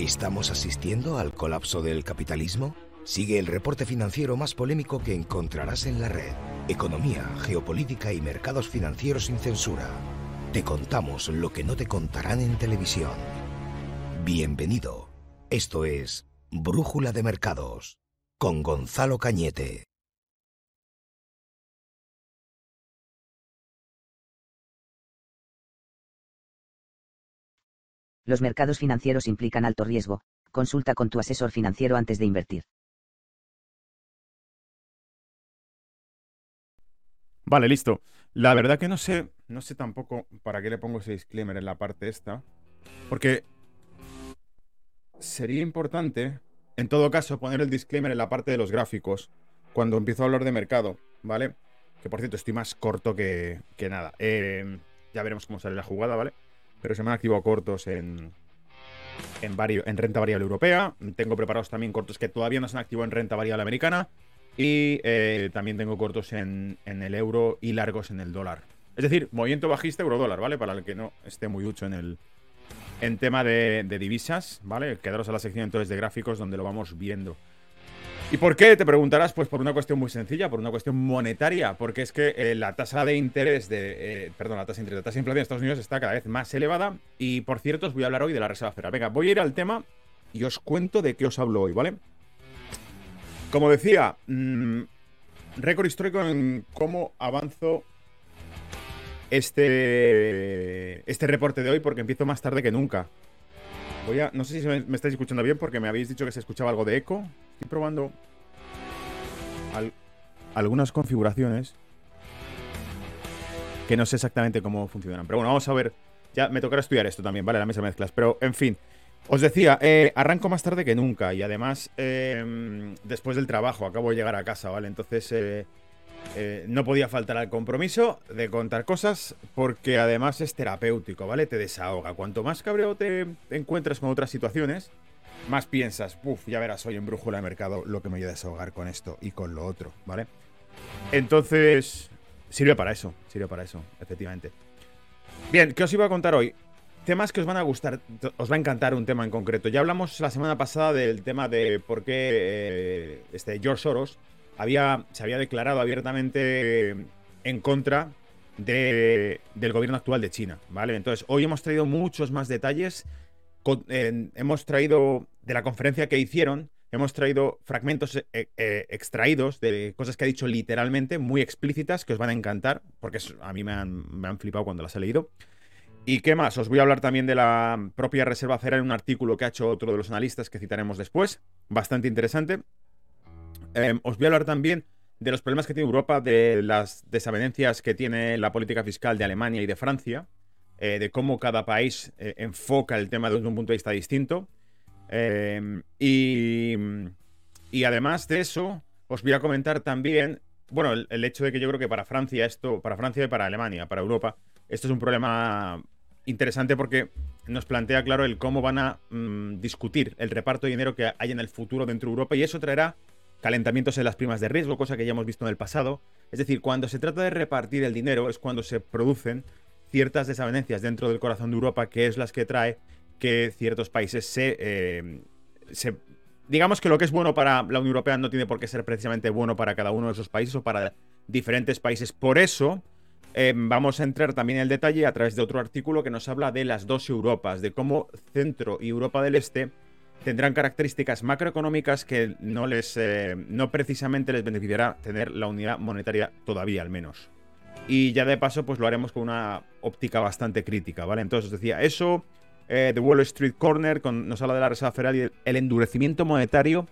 ¿Estamos asistiendo al colapso del capitalismo? Sigue el reporte financiero más polémico que encontrarás en la red. Economía, geopolítica y mercados financieros sin censura. Te contamos lo que no te contarán en televisión. Bienvenido. Esto es Brújula de Mercados con Gonzalo Cañete. Los mercados financieros implican alto riesgo. Consulta con tu asesor financiero antes de invertir. Vale, listo. La verdad que no sé, no sé tampoco para qué le pongo ese disclaimer en la parte esta. Porque sería importante, en todo caso, poner el disclaimer en la parte de los gráficos cuando empiezo a hablar de mercado, ¿vale? Que por cierto, estoy más corto que, que nada. Eh, ya veremos cómo sale la jugada, ¿vale? Pero se me han activado cortos en, en, en renta variable europea. Tengo preparados también cortos que todavía no se han activado en renta variable americana. Y eh, también tengo cortos en, el euro y largos en el dólar. Es decir, movimiento bajista euro-dólar, ¿vale? Para el que no esté muy ducho en el en tema de, de divisas, ¿vale? Quedaros a la sección entonces de gráficos donde lo vamos viendo. ¿Y por qué? Te preguntarás, pues por una cuestión muy sencilla, por una cuestión monetaria, porque es que eh, la tasa de interés de, eh, perdón, la tasa de interés, la tasa de inflación de Estados Unidos está cada vez más elevada y por cierto os voy a hablar hoy de la Reserva Federal. Venga, voy a ir al tema y os cuento de qué os hablo hoy, ¿vale? Como decía, mm, récord histórico en cómo avanzo este, este reporte de hoy porque empiezo más tarde que nunca. Voy a, no sé si me, estáis escuchando bien porque me habéis dicho que se escuchaba algo de eco. Estoy probando algunas configuraciones que no sé exactamente cómo funcionan. Pero bueno, vamos a ver. Ya me tocará estudiar esto también, ¿vale? La mesa de mezclas. Pero, en fin. Os decía, eh, arranco más tarde que nunca. Y además, em, después del trabajo, acabo de llegar a casa, ¿vale? Entonces, eh, eh, no podía faltar al compromiso de contar cosas porque además es terapéutico, ¿vale? Te desahoga. Cuanto más cabreo te encuentras con otras situaciones, más piensas, uff, ya verás hoy en Brújula de Mercado lo que me voy a desahogar con esto y con lo otro, ¿vale? Entonces, sirve para eso, sirve para eso, efectivamente. Bien, ¿qué os iba a contar hoy? Temas que os van a gustar, os va a encantar un tema en concreto. Ya hablamos la semana pasada del tema de por qué eh, este George Soros había, se había declarado abiertamente en contra del gobierno actual de China, ¿vale? Entonces, hoy hemos traído muchos más detalles. Hemos traído de la conferencia que hicieron, hemos traído fragmentos eh, eh, extraídos de cosas que ha dicho literalmente, muy explícitas, que os van a encantar, porque a mí me han, me han flipado cuando las he leído. ¿Y qué más? Os voy a hablar también de la propia Reserva Federal en un artículo que ha hecho otro de los analistas que citaremos después, bastante interesante. Em, os voy a hablar también de los problemas que tiene Europa, de las desavenencias que tiene la política fiscal de Alemania y de Francia, eh, de cómo cada país eh, enfoca el tema desde un punto de vista distinto. Em, y, además de eso, os voy a comentar también, bueno, el, hecho de que yo creo que para Francia esto, para Francia y para Alemania, para Europa, esto es un problema interesante porque nos plantea claro el cómo van a mm, discutir el reparto de dinero que hay en el futuro dentro de Europa y eso traerá calentamientos en las primas de riesgo, cosa que ya hemos visto en el pasado. Es decir, cuando se trata de repartir el dinero es cuando se producen ciertas desavenencias dentro del corazón de Europa, que es las que trae que ciertos países se, eh, se... Digamos que lo que es bueno para la Unión Europea no tiene por qué ser precisamente bueno para cada uno de esos países o para diferentes países. Por eso... Eh, vamos a entrar también en el detalle a través de otro artículo que nos habla de las dos Europas, de cómo Centro y Europa del Este tendrán características macroeconómicas que no les eh, no precisamente les beneficiará tener la unidad monetaria todavía al menos. Y ya de paso, pues lo haremos con una óptica bastante crítica, ¿vale? Entonces os decía, eso, eh, The Wall Street Corner nos habla de la Reserva Federal y el, endurecimiento monetario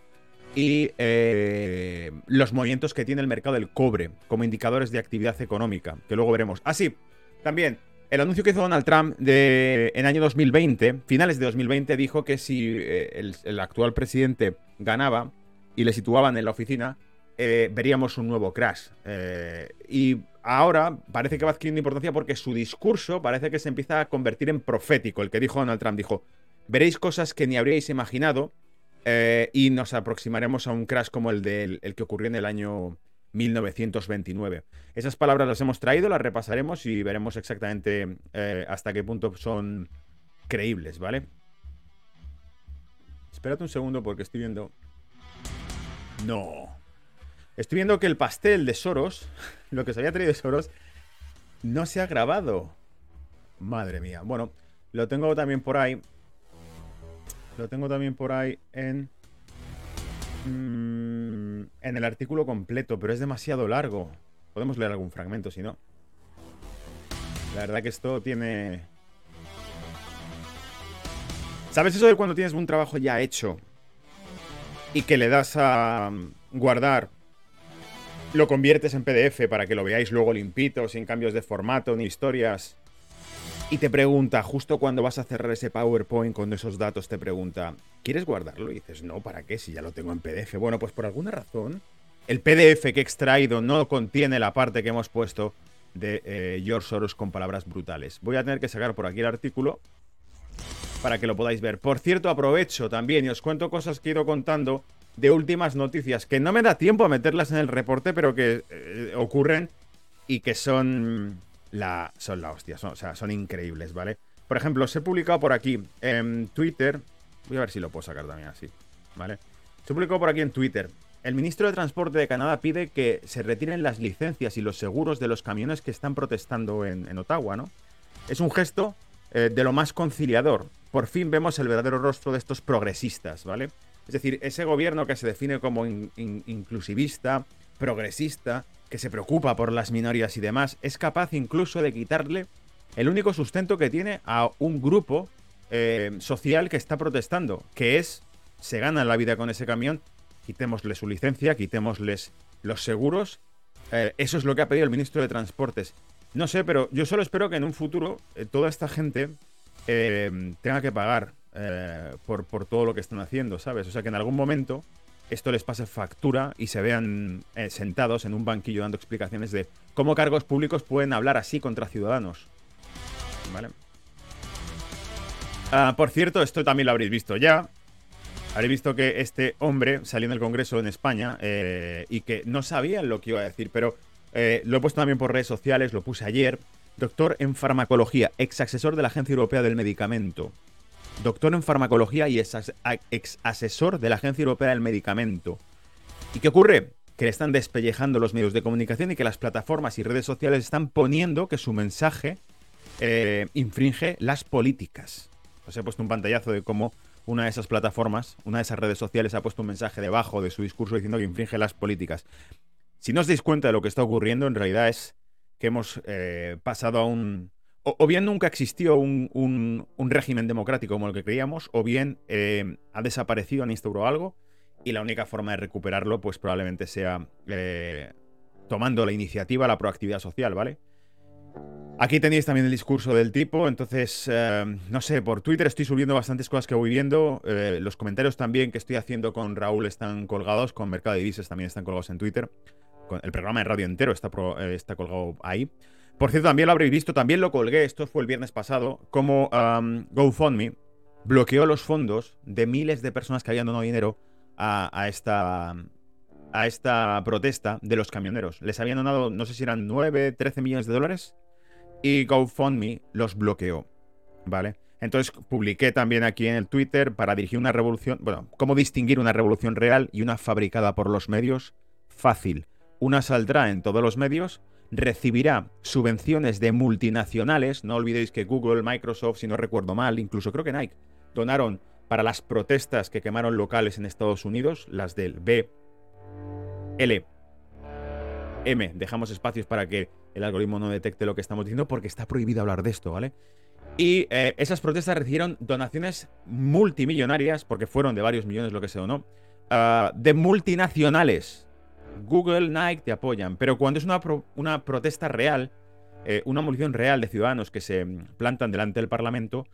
y eh, los movimientos que tiene el mercado del cobre como indicadores de actividad económica, que luego veremos. Ah, sí, también el anuncio que hizo Donald Trump de, en año 2020, finales de 2020, dijo que si eh, el, actual presidente ganaba y le situaban en la oficina, eh, veríamos un nuevo crash. Eh, y ahora parece que va adquiriendo importancia porque su discurso parece que se empieza a convertir en profético. El que dijo Donald Trump dijo, veréis cosas que ni habríais imaginado y nos aproximaremos a un crash como el, del, el que ocurrió en el año 1929. Esas palabras las hemos traído, las repasaremos y veremos exactamente eh, hasta qué punto son creíbles, ¿vale? Espérate un segundo porque estoy viendo... No. Estoy viendo que el pastel de Soros, lo que se había traído de Soros, no se ha grabado. Madre mía. Bueno, lo tengo también por ahí. Lo tengo también por ahí en... Mm, en el artículo completo, pero es demasiado largo. Podemos leer algún fragmento, si no. La verdad que esto tiene... ¿Sabes eso de cuando tienes un trabajo ya hecho y que le das a guardar, lo conviertes en PDF para que lo veáis luego limpito, sin cambios de formato ni historias? Y te pregunta, justo cuando vas a cerrar ese PowerPoint con esos datos, te pregunta, ¿quieres guardarlo? Y dices, no, ¿para qué? Si ya lo tengo en PDF. Bueno, pues por alguna razón, el PDF que he extraído no contiene la parte que hemos puesto de eh, George Soros con palabras brutales. Voy a tener que sacar por aquí el artículo para que lo podáis ver. Por cierto, aprovecho también y os cuento cosas que he ido contando de últimas noticias que no me da tiempo a meterlas en el reporte, pero que eh, ocurren y que son la, son la hostia, o sea, son increíbles, ¿vale? Por ejemplo, se he publicado por aquí en Twitter, voy a ver si lo puedo sacar también así, ¿vale? Se publicado por aquí en Twitter el ministro de Transporte de Canadá pide que se retiren las licencias y los seguros de los camiones que están protestando en, Ottawa, ¿no? Es un gesto eh, de lo más conciliador. Por fin vemos el verdadero rostro de estos progresistas, ¿vale? Es decir, ese gobierno que se define como inclusivista, progresista, que se preocupa por las minorías y demás, es capaz incluso de quitarle el único sustento que tiene a un grupo eh, social que está protestando, que es, se gana la vida con ese camión quitémosle su licencia, quitémosles los seguros. Eh, eso es lo que ha pedido el ministro de Transportes. No sé, pero yo solo espero que en un futuro eh, toda esta gente tenga que pagar por, por, todo lo que están haciendo, ¿sabes? O sea, que en algún momento esto les pase factura y se vean sentados en un banquillo dando explicaciones de cómo cargos públicos pueden hablar así contra ciudadanos. ¿Vale? Ah, por cierto, esto también lo habréis visto ya. Habréis visto que este hombre salió en el Congreso en España eh, y que no sabían lo que iba a decir, pero eh, lo he puesto también por redes sociales, lo puse ayer. Doctor en farmacología, ex asesor de la Agencia Europea del Medicamento. Doctor en farmacología y ex asesor de la Agencia Europea del Medicamento. ¿Y qué ocurre? Que le están despellejando los medios de comunicación y que las plataformas y redes sociales están poniendo que su mensaje eh, infringe las políticas. Os he puesto un pantallazo de cómo una de esas plataformas, una de esas redes sociales ha puesto un mensaje debajo de su discurso diciendo que infringe las políticas. Si no os dais cuenta de lo que está ocurriendo, en realidad es que hemos eh, pasado a un... O, bien nunca existió un, régimen democrático como el que creíamos, o bien eh, ha desaparecido, han instaurado algo, y la única forma de recuperarlo pues probablemente sea eh, tomando la iniciativa, la proactividad social, ¿vale? Aquí tenéis también el discurso del tipo, entonces, eh, no sé, por Twitter estoy subiendo bastantes cosas que voy viendo, los comentarios también que estoy haciendo con Raúl están colgados, con Mercado de Divisas también están colgados en Twitter, el programa de radio entero está, está colgado ahí. Por cierto, también lo habréis visto, también lo colgué, esto fue el viernes pasado, como GoFundMe bloqueó los fondos de miles de personas que habían donado dinero a, esta, a esta protesta de los camioneros. Les habían donado, no sé si eran 9, 13 millones de dólares y GoFundMe los bloqueó, ¿vale? Entonces publiqué también aquí en el Twitter para dirigir una revolución, bueno, cómo distinguir una revolución real y una fabricada por los medios. Fácil. Una saldrá en todos los medios, recibirá subvenciones de multinacionales, no olvidéis que Google, Microsoft, si no recuerdo mal, incluso creo que Nike, donaron para las protestas que quemaron locales en Estados Unidos, las del B, L, M, dejamos espacios para que el algoritmo no detecte lo que estamos diciendo porque está prohibido hablar de esto, ¿vale? Y eh, esas protestas recibieron donaciones multimillonarias, porque fueron de varios millones lo que se donó, ah, de multinacionales. Google, Nike te apoyan, pero cuando es una, una protesta real, eh, una movilización real de ciudadanos que se plantan delante del Parlamento,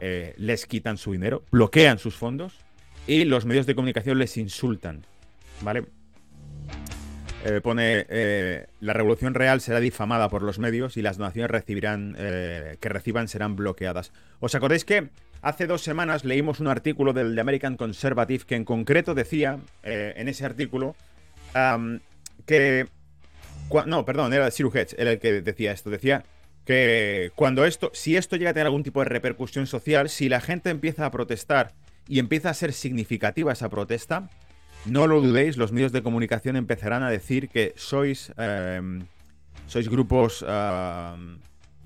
eh, les quitan su dinero, bloquean sus fondos y los medios de comunicación les insultan, ¿vale? Eh, pone la revolución real será difamada por los medios y las donaciones recibirán que reciban serán bloqueadas. ¿Os acordáis que hace dos semanas leímos un artículo del The American Conservative que en concreto decía en ese artículo que no, perdón, era Siru Hedge, era el que decía esto, decía que cuando esto, si esto llega a tener algún tipo de repercusión social, si la gente empieza a protestar y empieza a ser significativa esa protesta, no lo dudéis, los medios de comunicación empezarán a decir que sois, em, sois grupos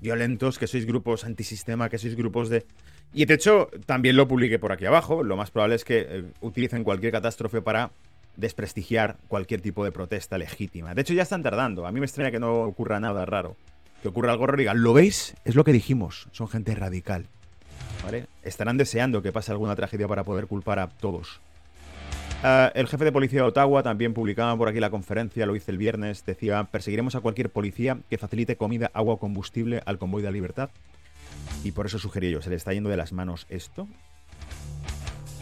violentos, que sois grupos antisistema, que sois grupos de... Y de hecho, también lo publiqué por aquí abajo. Lo más probable es que eh, utilicen cualquier catástrofe para desprestigiar cualquier tipo de protesta legítima. De hecho, ya están tardando. A mí me extraña que no ocurra nada raro. Que ocurra algo raro ¿lo veis? Es lo que dijimos. Son gente radical. ¿Vale? Estarán deseando que pase alguna tragedia para poder culpar a todos. Ah, el jefe de policía de Ottawa también publicaba por aquí la conferencia, lo hice el viernes, decía, perseguiremos a cualquier policía que facilite comida, agua o combustible al convoy de la libertad. Y por eso sugerí yo, ¿se le está yendo de las manos esto?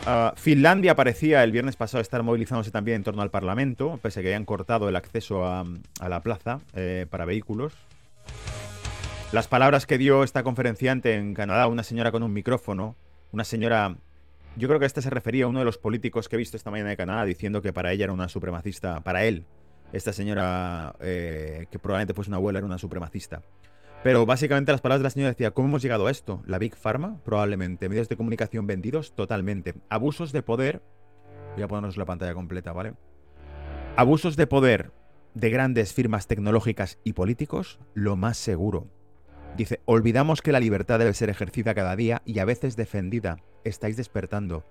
Ah, Finlandia parecía el viernes pasado estar movilizándose también en torno al Parlamento, pese a que hayan cortado el acceso a, la plaza eh, para vehículos. Las palabras que dio esta conferenciante en Canadá, una señora con un micrófono, una señora yo creo que este se refería a uno de los políticos que he visto esta mañana de Canadá diciendo que para ella era una supremacista, para él, esta señora eh, que probablemente fuese una abuela era una supremacista. Pero básicamente las palabras de la señora decía, ¿cómo hemos llegado a esto? ¿La Big Pharma? Probablemente. ¿Medios de comunicación vendidos? Totalmente. ¿Abusos de poder? Voy a ponernos la pantalla completa, ¿vale? ¿Abusos de poder de grandes firmas tecnológicas y políticos? Lo más seguro. Dice, olvidamos que la libertad debe ser ejercida cada día y a veces defendida estáis despertando.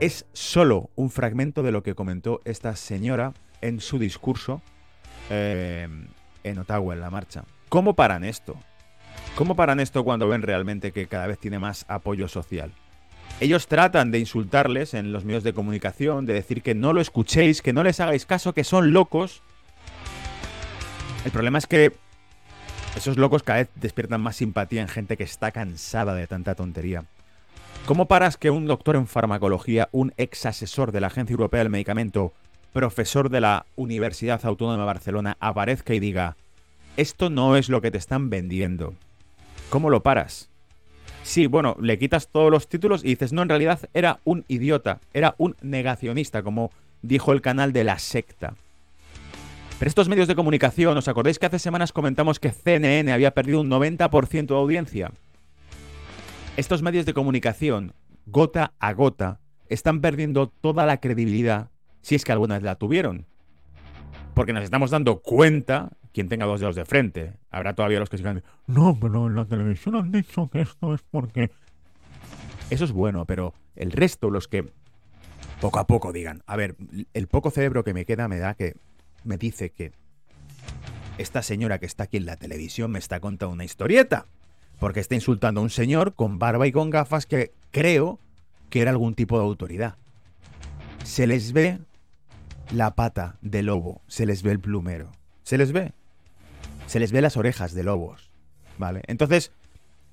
Es solo un fragmento de lo que comentó esta señora en su discurso eh, en Ottawa, en la marcha. ¿Cómo paran esto? ¿Cómo paran esto cuando ven realmente que cada vez tiene más apoyo social? Ellos tratan de insultarles en los medios de comunicación, de decir que no lo escuchéis, que no les hagáis caso, que son locos. El problema es que esos locos cada vez despiertan más simpatía en gente que está cansada de tanta tontería. ¿Cómo paras que un doctor en farmacología, un ex asesor de la Agencia Europea del Medicamento, profesor de la Universidad Autónoma de Barcelona, aparezca y diga, esto no es lo que te están vendiendo? ¿Cómo lo paras? Sí, bueno, le quitas todos los títulos y dices, no, en realidad era un idiota, era un negacionista, como dijo el canal de la secta. Pero estos medios de comunicación, ¿os acordáis que hace semanas comentamos que CNN había perdido un 90% de audiencia? estos medios de comunicación, gota a gota, están perdiendo toda la credibilidad, si es que alguna vez la tuvieron. Porque nos estamos dando cuenta, quien tenga dos dedos de frente, habrá todavía los que sigan, no, pero en la televisión han dicho que esto es porque... Eso es bueno, pero el resto, los que poco a poco digan, a ver, el poco cerebro que me queda me da que me dice que esta señora que está aquí en la televisión me está contando una historieta porque está insultando a un señor con barba y con gafas que creo que era algún tipo de autoridad. Se les ve la pata de lobo, se les ve el plumero, se les ve, se les ve las orejas de lobos, ¿vale? Entonces,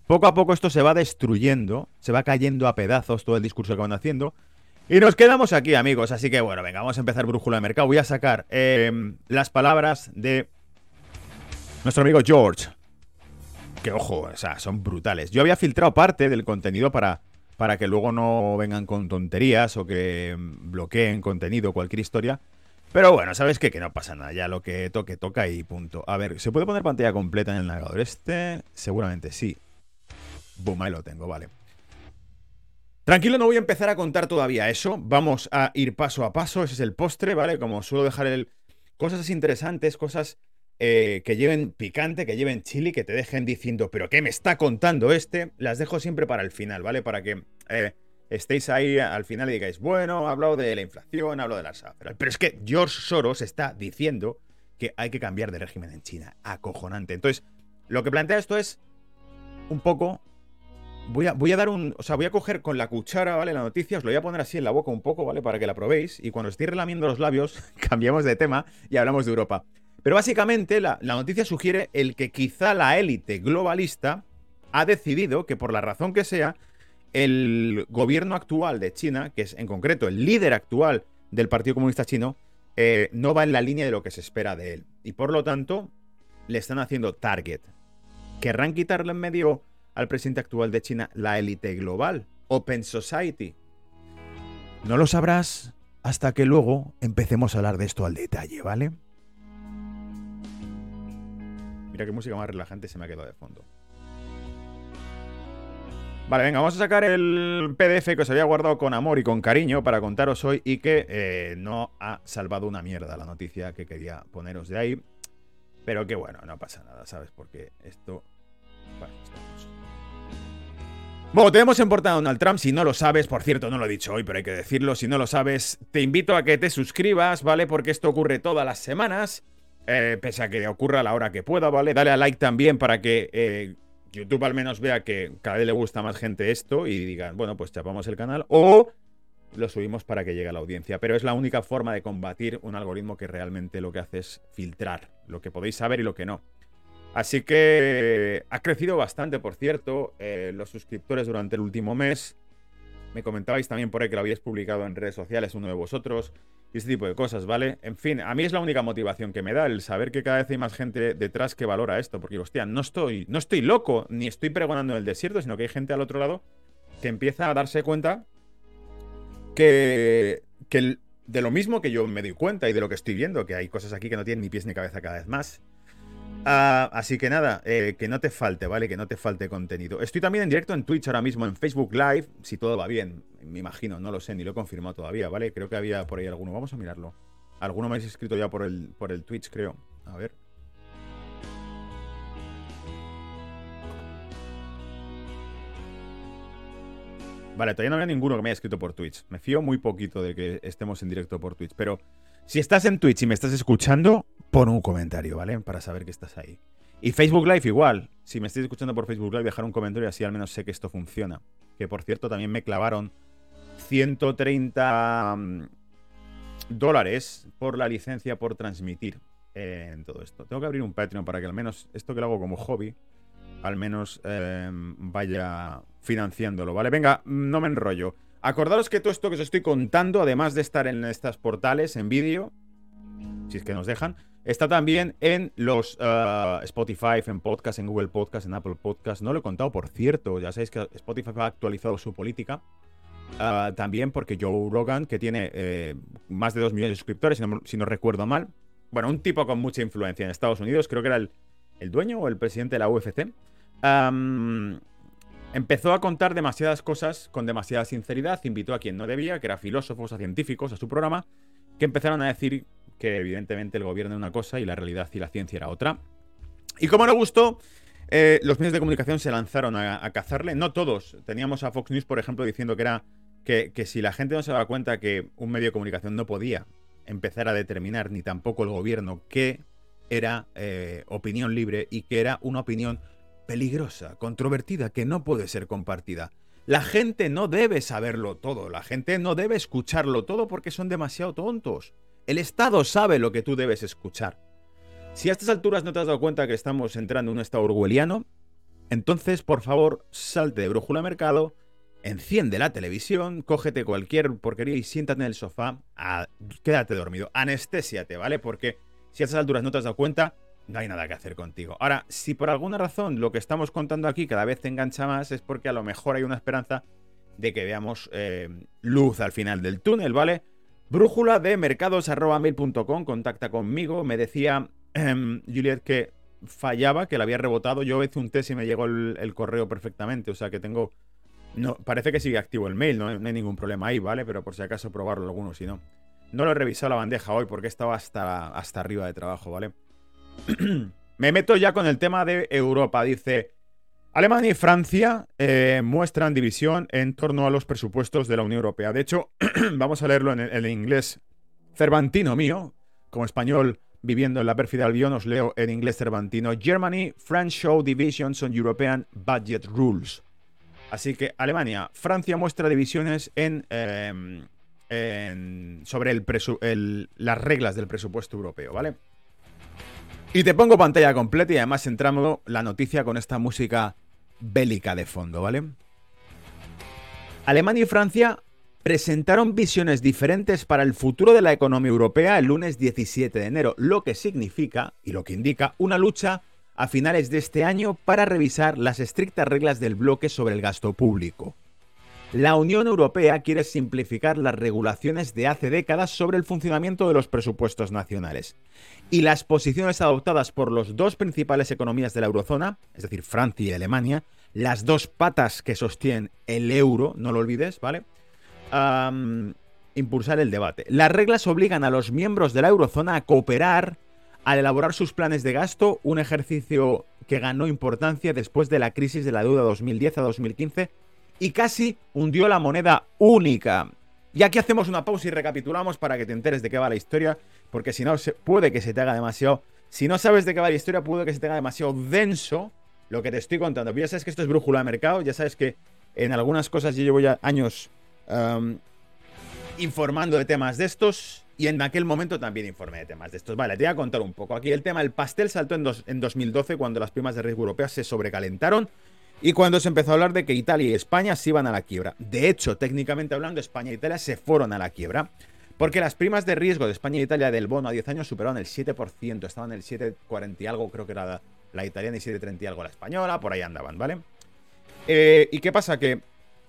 poco a poco esto se va destruyendo, se va cayendo a pedazos todo el discurso que van haciendo. Y nos quedamos aquí, amigos. Así que bueno, venga, vamos a empezar brújula de mercado. Voy a sacar em, las palabras de nuestro amigo George que ojo, o sea, son brutales. Yo había filtrado parte del contenido para, para que luego no vengan con tonterías o que bloqueen contenido, cualquier historia. Pero bueno, ¿sabes qué? Que no pasa nada, ya lo que toque, toca y punto. A ver, ¿se puede poner pantalla completa en el navegador este? Seguramente sí. Boom, ahí lo tengo, vale. Tranquilo, no voy a empezar a contar todavía eso. Vamos a ir paso a paso. Ese es el postre, ¿vale? Como suelo dejar el... Cosas interesantes, cosas eh, que lleven picante, que lleven chili, que te dejen diciendo, pero ¿qué me está contando este? Las dejo siempre para el final, ¿vale? Para que eh, estéis ahí al final y digáis, bueno, ha hablado de la inflación, ha hablado de la Pero es que George Soros está diciendo que hay que cambiar de régimen en China. Acojonante. Entonces, lo que plantea esto es un poco Voy a, voy a, dar un. O sea, voy a coger con la cuchara, ¿vale? La noticia, os lo voy a poner así en la boca un poco, ¿vale? Para que la probéis. Y cuando estéis relamiendo los labios, cambiamos de tema y hablamos de Europa. Pero básicamente la, noticia sugiere el que quizá la élite globalista ha decidido que por la razón que sea, el gobierno actual de China, que es en concreto el líder actual del Partido Comunista Chino, eh, no va en la línea de lo que se espera de él. Y por lo tanto, le están haciendo target. ¿Querrán quitarle en medio al presidente actual de China la élite global? Open Society. No lo sabrás hasta que luego empecemos a hablar de esto al detalle, ¿vale? Mira qué música más relajante se me ha quedado de fondo. Vale, venga, vamos a sacar el PDF que os había guardado con amor y con cariño para contaros hoy y que eh, no ha salvado una mierda la noticia que quería poneros de ahí. Pero que bueno, no pasa nada, ¿sabes? Porque esto... Bueno, Bueno, tenemos en portada Donald Trump. Si no lo sabes, por cierto, no lo he dicho hoy, pero hay que decirlo. Si no lo sabes, te invito a que te suscribas, ¿vale? Porque esto ocurre todas las semanas. Eh, pese a que ocurra a la hora que pueda, ¿vale? Dale a like también para que eh, YouTube al menos vea que cada vez le gusta más gente esto y digan, bueno, pues chapamos el canal o lo subimos para que llegue a la audiencia. Pero es la única forma de combatir un algoritmo que realmente lo que hace es filtrar lo que podéis saber y lo que no. Así que ha crecido bastante, por cierto, eh, los suscriptores durante el último mes. Me comentabais también por ahí que lo habíais publicado en redes sociales, uno de vosotros y este tipo de cosas, ¿vale? En fin, a mí es la única motivación que me da el saber que cada vez hay más gente detrás que valora esto, porque, hostia, no estoy, no estoy loco, ni estoy pregonando en el desierto, sino que hay gente al otro lado que empieza a darse cuenta que, que de lo mismo que yo me doy cuenta y de lo que estoy viendo, que hay cosas aquí que no tienen ni pies ni cabeza cada vez más. Ah, así que nada, eh, que no te falte, ¿vale? Que no te falte contenido. Estoy también en directo en Twitch ahora mismo, en Facebook Live, si todo va bien, me imagino, no lo sé, ni lo he confirmado todavía, ¿vale? Creo que había por ahí alguno, vamos a mirarlo. Alguno me habéis escrito ya por el, por el Twitch, creo. A ver. Vale, todavía no había ninguno que me haya escrito por Twitch. Me fío muy poquito de que estemos en directo por Twitch, pero si estás en Twitch y me estás escuchando, pon un comentario, ¿vale? Para saber que estás ahí. Y Facebook Live igual. Si me estáis escuchando por Facebook Live, dejar un comentario y así al menos sé que esto funciona. Que por cierto, también me clavaron 130 mm, dólares por la licencia por transmitir en todo esto. Tengo que abrir un Patreon para que al menos esto que lo hago como hobby, al menos em, vaya financiándolo, ¿vale? Venga, no me enrollo. Acordaros que todo esto que os estoy contando, además de estar en estas portales en vídeo, si es que nos dejan, está también en los uh, Spotify, en podcast, en Google Podcast, en Apple Podcast. No lo he contado, por cierto. Ya sabéis que Spotify ha actualizado su política. Uh, también porque Joe Rogan, que tiene eh, más de 2 millones de suscriptores, si no, recuerdo mal. Bueno, un tipo con mucha influencia en Estados Unidos, creo que era el, dueño o el presidente de la UFC. empezó a contar demasiadas cosas con demasiada sinceridad, invitó a quien no debía, que era filósofos, a científicos, a su programa, que empezaron a decir que evidentemente el gobierno era una cosa y la realidad y la ciencia era otra. Y como no gustó, eh, los medios de comunicación se lanzaron a, cazarle. No todos. Teníamos a Fox News, por ejemplo, diciendo que era que, si la gente no se daba cuenta que un medio de comunicación no podía empezar a determinar, ni tampoco el gobierno, qué era eh, opinión libre y que era una opinión peligrosa, controvertida, que no puede ser compartida. La gente no debe saberlo todo, la gente no debe escucharlo todo porque son demasiado tontos. El Estado sabe lo que tú debes escuchar. Si a estas alturas no te has dado cuenta que estamos entrando en un estado orwelliano, entonces por favor salte de brújula mercado, enciende la televisión, cógete cualquier porquería y siéntate en el sofá, quédate dormido, anestésiate, ¿vale? Porque si a estas alturas no te has dado cuenta, no hay nada que hacer contigo. Ahora, si por alguna razón lo que estamos contando aquí cada vez te engancha más, es porque a lo mejor hay una esperanza de que veamos eh, luz al final del túnel, ¿vale? Brújula de mercados.mail.com, contacta conmigo. Me decía em, Juliet que fallaba, que la había rebotado. Yo hice un test y me llegó el, correo perfectamente. O sea que tengo. No, parece que sigue activo el mail, no, hay ningún problema ahí, ¿vale? Pero por si acaso probarlo alguno, si no. No lo he revisado la bandeja hoy porque estaba hasta, hasta arriba de trabajo, ¿vale? me meto ya con el tema de Europa. Dice. Alemania y Francia eh, muestran división en torno a los presupuestos de la Unión Europea. De hecho, vamos a leerlo en el, inglés cervantino mío, como español viviendo en la pérfida Albion, os leo en inglés cervantino. Germany, France show divisions on European budget rules. Así que Alemania, Francia muestra divisiones en, em, sobre el las reglas del presupuesto europeo, ¿vale? Y te pongo pantalla completa y además entramos la noticia con esta música bélica de fondo, ¿vale? Alemania y Francia presentaron visiones diferentes para el futuro de la economía europea el lunes 17 de enero, lo que significa y lo que indica una lucha a finales de este año para revisar las estrictas reglas del bloque sobre el gasto público. La Unión Europea quiere simplificar las regulaciones de hace décadas sobre el funcionamiento de los presupuestos nacionales. Y las posiciones adoptadas por las dos principales economías de la eurozona, es decir, Francia y Alemania, las dos patas que sostienen el euro, no lo olvides, ¿vale? impulsar el debate. Las reglas obligan a los miembros de la eurozona a cooperar al elaborar sus planes de gasto, un ejercicio que ganó importancia después de la crisis de la deuda 2010 a 2015 y casi hundió la moneda única. Y aquí hacemos una pausa y recapitulamos para que te enteres de qué va la historia, porque si no, puede que se te haga demasiado... Si no sabes de qué va la historia, puede que se te haga demasiado denso lo que te estoy contando. Pero ya sabes que esto es brújula de mercado, ya sabes que en algunas cosas yo llevo ya años informando de temas de estos y en aquel momento también informé de temas de estos. Vale, te voy a contar un poco. Aquí el tema, el pastel saltó en, en 2012 cuando las primas de riesgo europeas se sobrecalentaron y cuando se empezó a hablar de que Italia y España se iban a la quiebra. De hecho, técnicamente hablando, España e Italia se fueron a la quiebra. Porque las primas de riesgo de España e Italia del bono a 10 años superaron el 7%. Estaban en el 7,40 y algo, creo que era la, italiana y 7,30 y algo la española. Por ahí andaban, ¿vale? Eh, ¿Y qué pasa? Que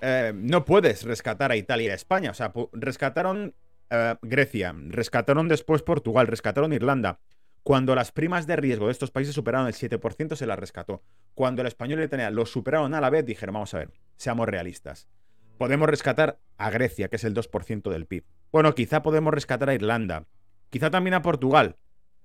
eh, no puedes rescatar a Italia y a España. O sea, rescataron eh, Grecia, rescataron después Portugal, rescataron Irlanda. Cuando las primas de riesgo de estos países superaron el 7%, se las rescató. Cuando el español y Italia lo superaron a la vez, dijeron, vamos a ver, seamos realistas. Podemos rescatar a Grecia, que es el 2% del PIB. Bueno, quizá podemos rescatar a Irlanda. Quizá también a Portugal.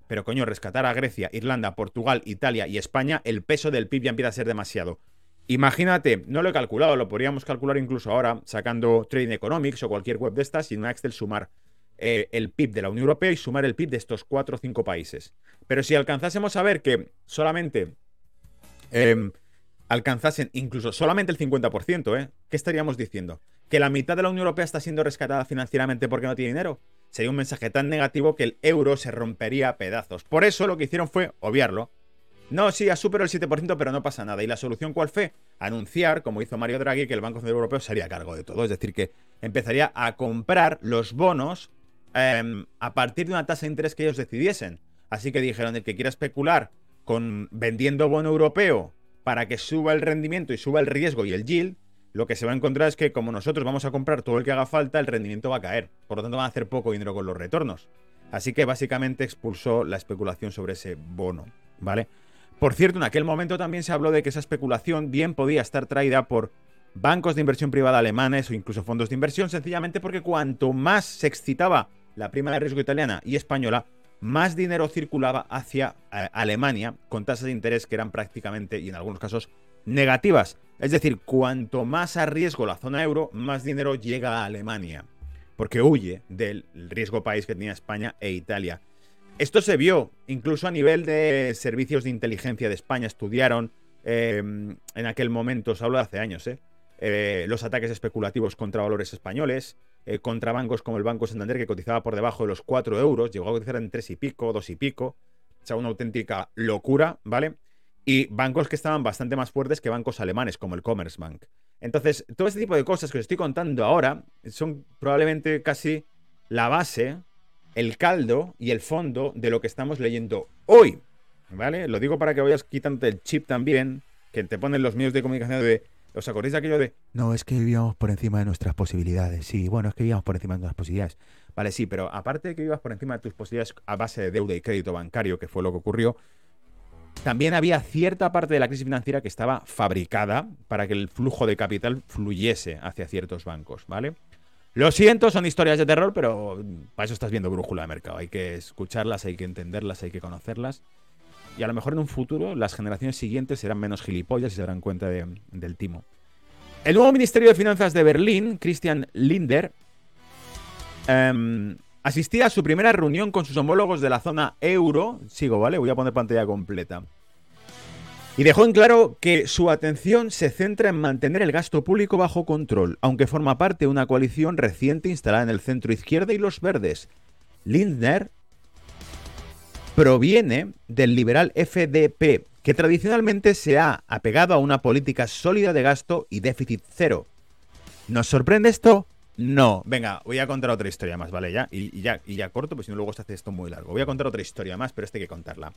Pero coño, rescatar a Grecia, Irlanda, Portugal, Italia y España, el peso del PIB ya empieza a ser demasiado. Imagínate, no lo he calculado, lo podríamos calcular incluso ahora sacando Trading Economics o cualquier web de estas y en una Excel sumar eh, el PIB de la Unión Europea y sumar el PIB de estos cuatro o cinco países. Pero si alcanzásemos a ver que solamente em, alcanzasen incluso solamente el 50%, ¿eh? ¿qué estaríamos diciendo? ¿Que la mitad de la Unión Europea está siendo rescatada financieramente porque no tiene dinero? Sería un mensaje tan negativo que el euro se rompería a pedazos. Por eso lo que hicieron fue obviarlo no, sí, ha superado el 7%, pero no pasa nada. ¿Y la solución cuál fue? Anunciar, como hizo Mario Draghi, que el Banco Central Europeo se haría cargo de todo. Es decir, que empezaría a comprar los bonos em, a partir de una tasa de interés que ellos decidiesen. Así que dijeron, el que quiera especular con vendiendo bono europeo para que suba el rendimiento y suba el riesgo y el yield, lo que se va a encontrar es que como nosotros vamos a comprar todo el que haga falta, el rendimiento va a caer. Por lo tanto, van a hacer poco dinero con los retornos. Así que básicamente expulsó la especulación sobre ese bono, ¿vale? Por cierto, en aquel momento también se habló de que esa especulación bien podía estar traída por bancos de inversión privada alemanes o incluso fondos de inversión, sencillamente porque cuanto más se excitaba la prima de riesgo italiana y española, más dinero circulaba hacia eh, Alemania con tasas de interés que eran prácticamente y en algunos casos negativas. Es decir, cuanto más a riesgo la zona euro, más dinero llega a Alemania, porque huye del riesgo país que tenía España e Italia. Esto se vio incluso a nivel de servicios de inteligencia de España, estudiaron em, en aquel momento, os hablo de hace años, ¿eh? Eh, los ataques especulativos contra valores españoles, eh, contra bancos como el Banco Santander, que cotizaba por debajo de los 4 euros, llegó a cotizar en 3 y pico, 2 y pico, o sea, una auténtica locura, ¿vale? Y bancos que estaban bastante más fuertes que bancos alemanes, como el Commerzbank. Entonces, todo este tipo de cosas que os estoy contando ahora son probablemente casi la base el caldo y el fondo de lo que estamos leyendo hoy. ¿Vale? Lo digo para que vayas quitando el chip también, que te ponen los medios de comunicación de. ¿Os acordáis de aquello de.? No, es que vivíamos por encima de nuestras posibilidades. Sí, bueno, es que vivíamos por encima de nuestras posibilidades. Vale, sí, pero aparte de que vivas por encima de tus posibilidades a base de deuda y crédito bancario, que fue lo que ocurrió, también había cierta parte de la crisis financiera que estaba fabricada para que el flujo de capital fluyese hacia ciertos bancos, ¿vale? Lo siento, son historias de terror, pero para eso estás viendo Brújula de Mercado. Hay que escucharlas, hay que entenderlas, hay que conocerlas. Y a lo mejor en un futuro las generaciones siguientes serán menos gilipollas y se darán cuenta del timo. El nuevo Ministerio de Finanzas de Berlín, Christian Linder, em, asistía a su primera reunión con sus homólogos de la zona euro. Sigo, ¿vale? Voy a poner pantalla completa. Y dejó en claro que su atención se centra en mantener el gasto público bajo control, aunque forma parte de una coalición reciente instalada en el centro izquierda y los verdes. Lindner proviene del liberal FDP, que tradicionalmente se ha apegado a una política sólida de gasto y déficit cero. ¿Nos sorprende esto? No. Venga, voy a contar otra historia más, ¿vale? Ya, y, ya, y ya corto, pues si no luego se hace esto muy largo. Voy a contar otra historia más, pero este hay que contarla.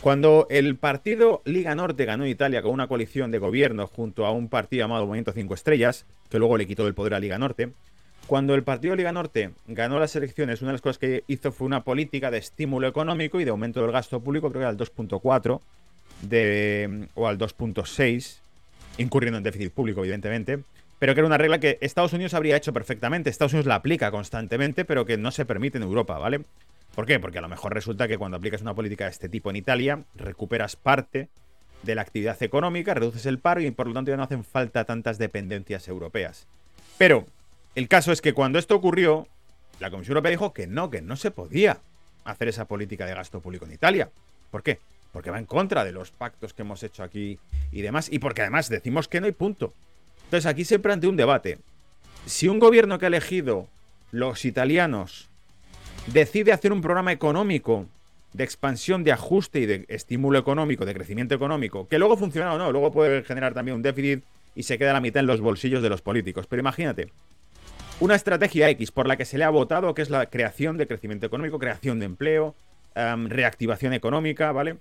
Cuando el partido Liga Norte ganó Italia con una coalición de gobierno junto a un partido llamado Movimiento 5 Estrellas, que luego le quitó el poder a Liga Norte, cuando el partido Liga Norte ganó las elecciones, una de las cosas que hizo fue una política de estímulo económico y de aumento del gasto público, creo que al 2.4 o al 2.6 incurriendo en déficit público, evidentemente, pero que era una regla que Estados Unidos habría hecho perfectamente. Estados Unidos la aplica constantemente, pero que no se permite en Europa, ¿vale? ¿Por qué? Porque a lo mejor resulta que cuando aplicas una política de este tipo en Italia, recuperas parte de la actividad económica, reduces el paro y por lo tanto ya no hacen falta tantas dependencias europeas. Pero el caso es que cuando esto ocurrió, la Comisión Europea dijo que no, que no se podía hacer esa política de gasto público en Italia. ¿Por qué? Porque va en contra de los pactos que hemos hecho aquí y demás. Y porque además decimos que no hay punto. Entonces aquí se plantea un debate. Si un gobierno que ha elegido los italianos decide hacer un programa económico de expansión, de ajuste y de estímulo económico, de crecimiento económico, que luego funciona o no, luego puede generar también un déficit y se queda la mitad en los bolsillos de los políticos. Pero imagínate, una estrategia X por la que se le ha votado, que es la creación de crecimiento económico, creación de empleo, em, reactivación económica, ¿vale?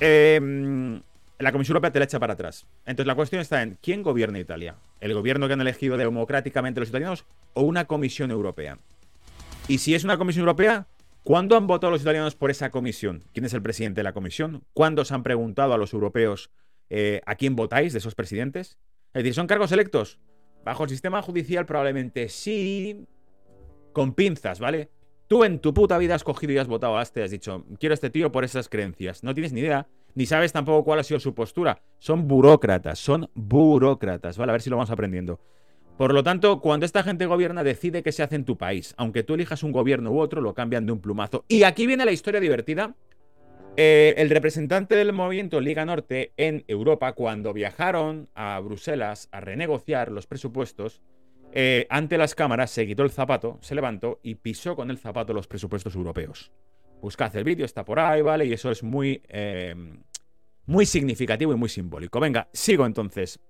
Em, la Comisión Europea te la echa para atrás. Entonces la cuestión está en quién gobierna Italia. ¿El gobierno que han elegido democráticamente los italianos o una Comisión Europea? Y si es una Comisión Europea, ¿cuándo han votado los italianos por esa comisión? ¿Quién es el presidente de la comisión? ¿Cuándo se han preguntado a los europeos eh, a quién votáis de esos presidentes? Es decir, ¿son cargos electos? Bajo el sistema judicial probablemente sí, con pinzas, ¿vale? Tú en tu puta vida has cogido y has votado a este, has dicho, quiero a este tío por esas creencias. No tienes ni idea, ni sabes tampoco cuál ha sido su postura. Son burócratas, son burócratas, ¿vale? A ver si lo vamos aprendiendo. Por lo tanto, cuando esta gente gobierna, decide qué se hace en tu país. Aunque tú elijas un gobierno u otro, lo cambian de un plumazo. Y aquí viene la historia divertida. Eh, el representante del movimiento Liga Norte en Europa, cuando viajaron a Bruselas a renegociar los presupuestos, eh, ante las cámaras se quitó el zapato, se levantó y pisó con el zapato los presupuestos europeos. Buscad el vídeo, está por ahí, ¿vale? Y eso es muy, eh, muy significativo y muy simbólico. Venga, sigo entonces.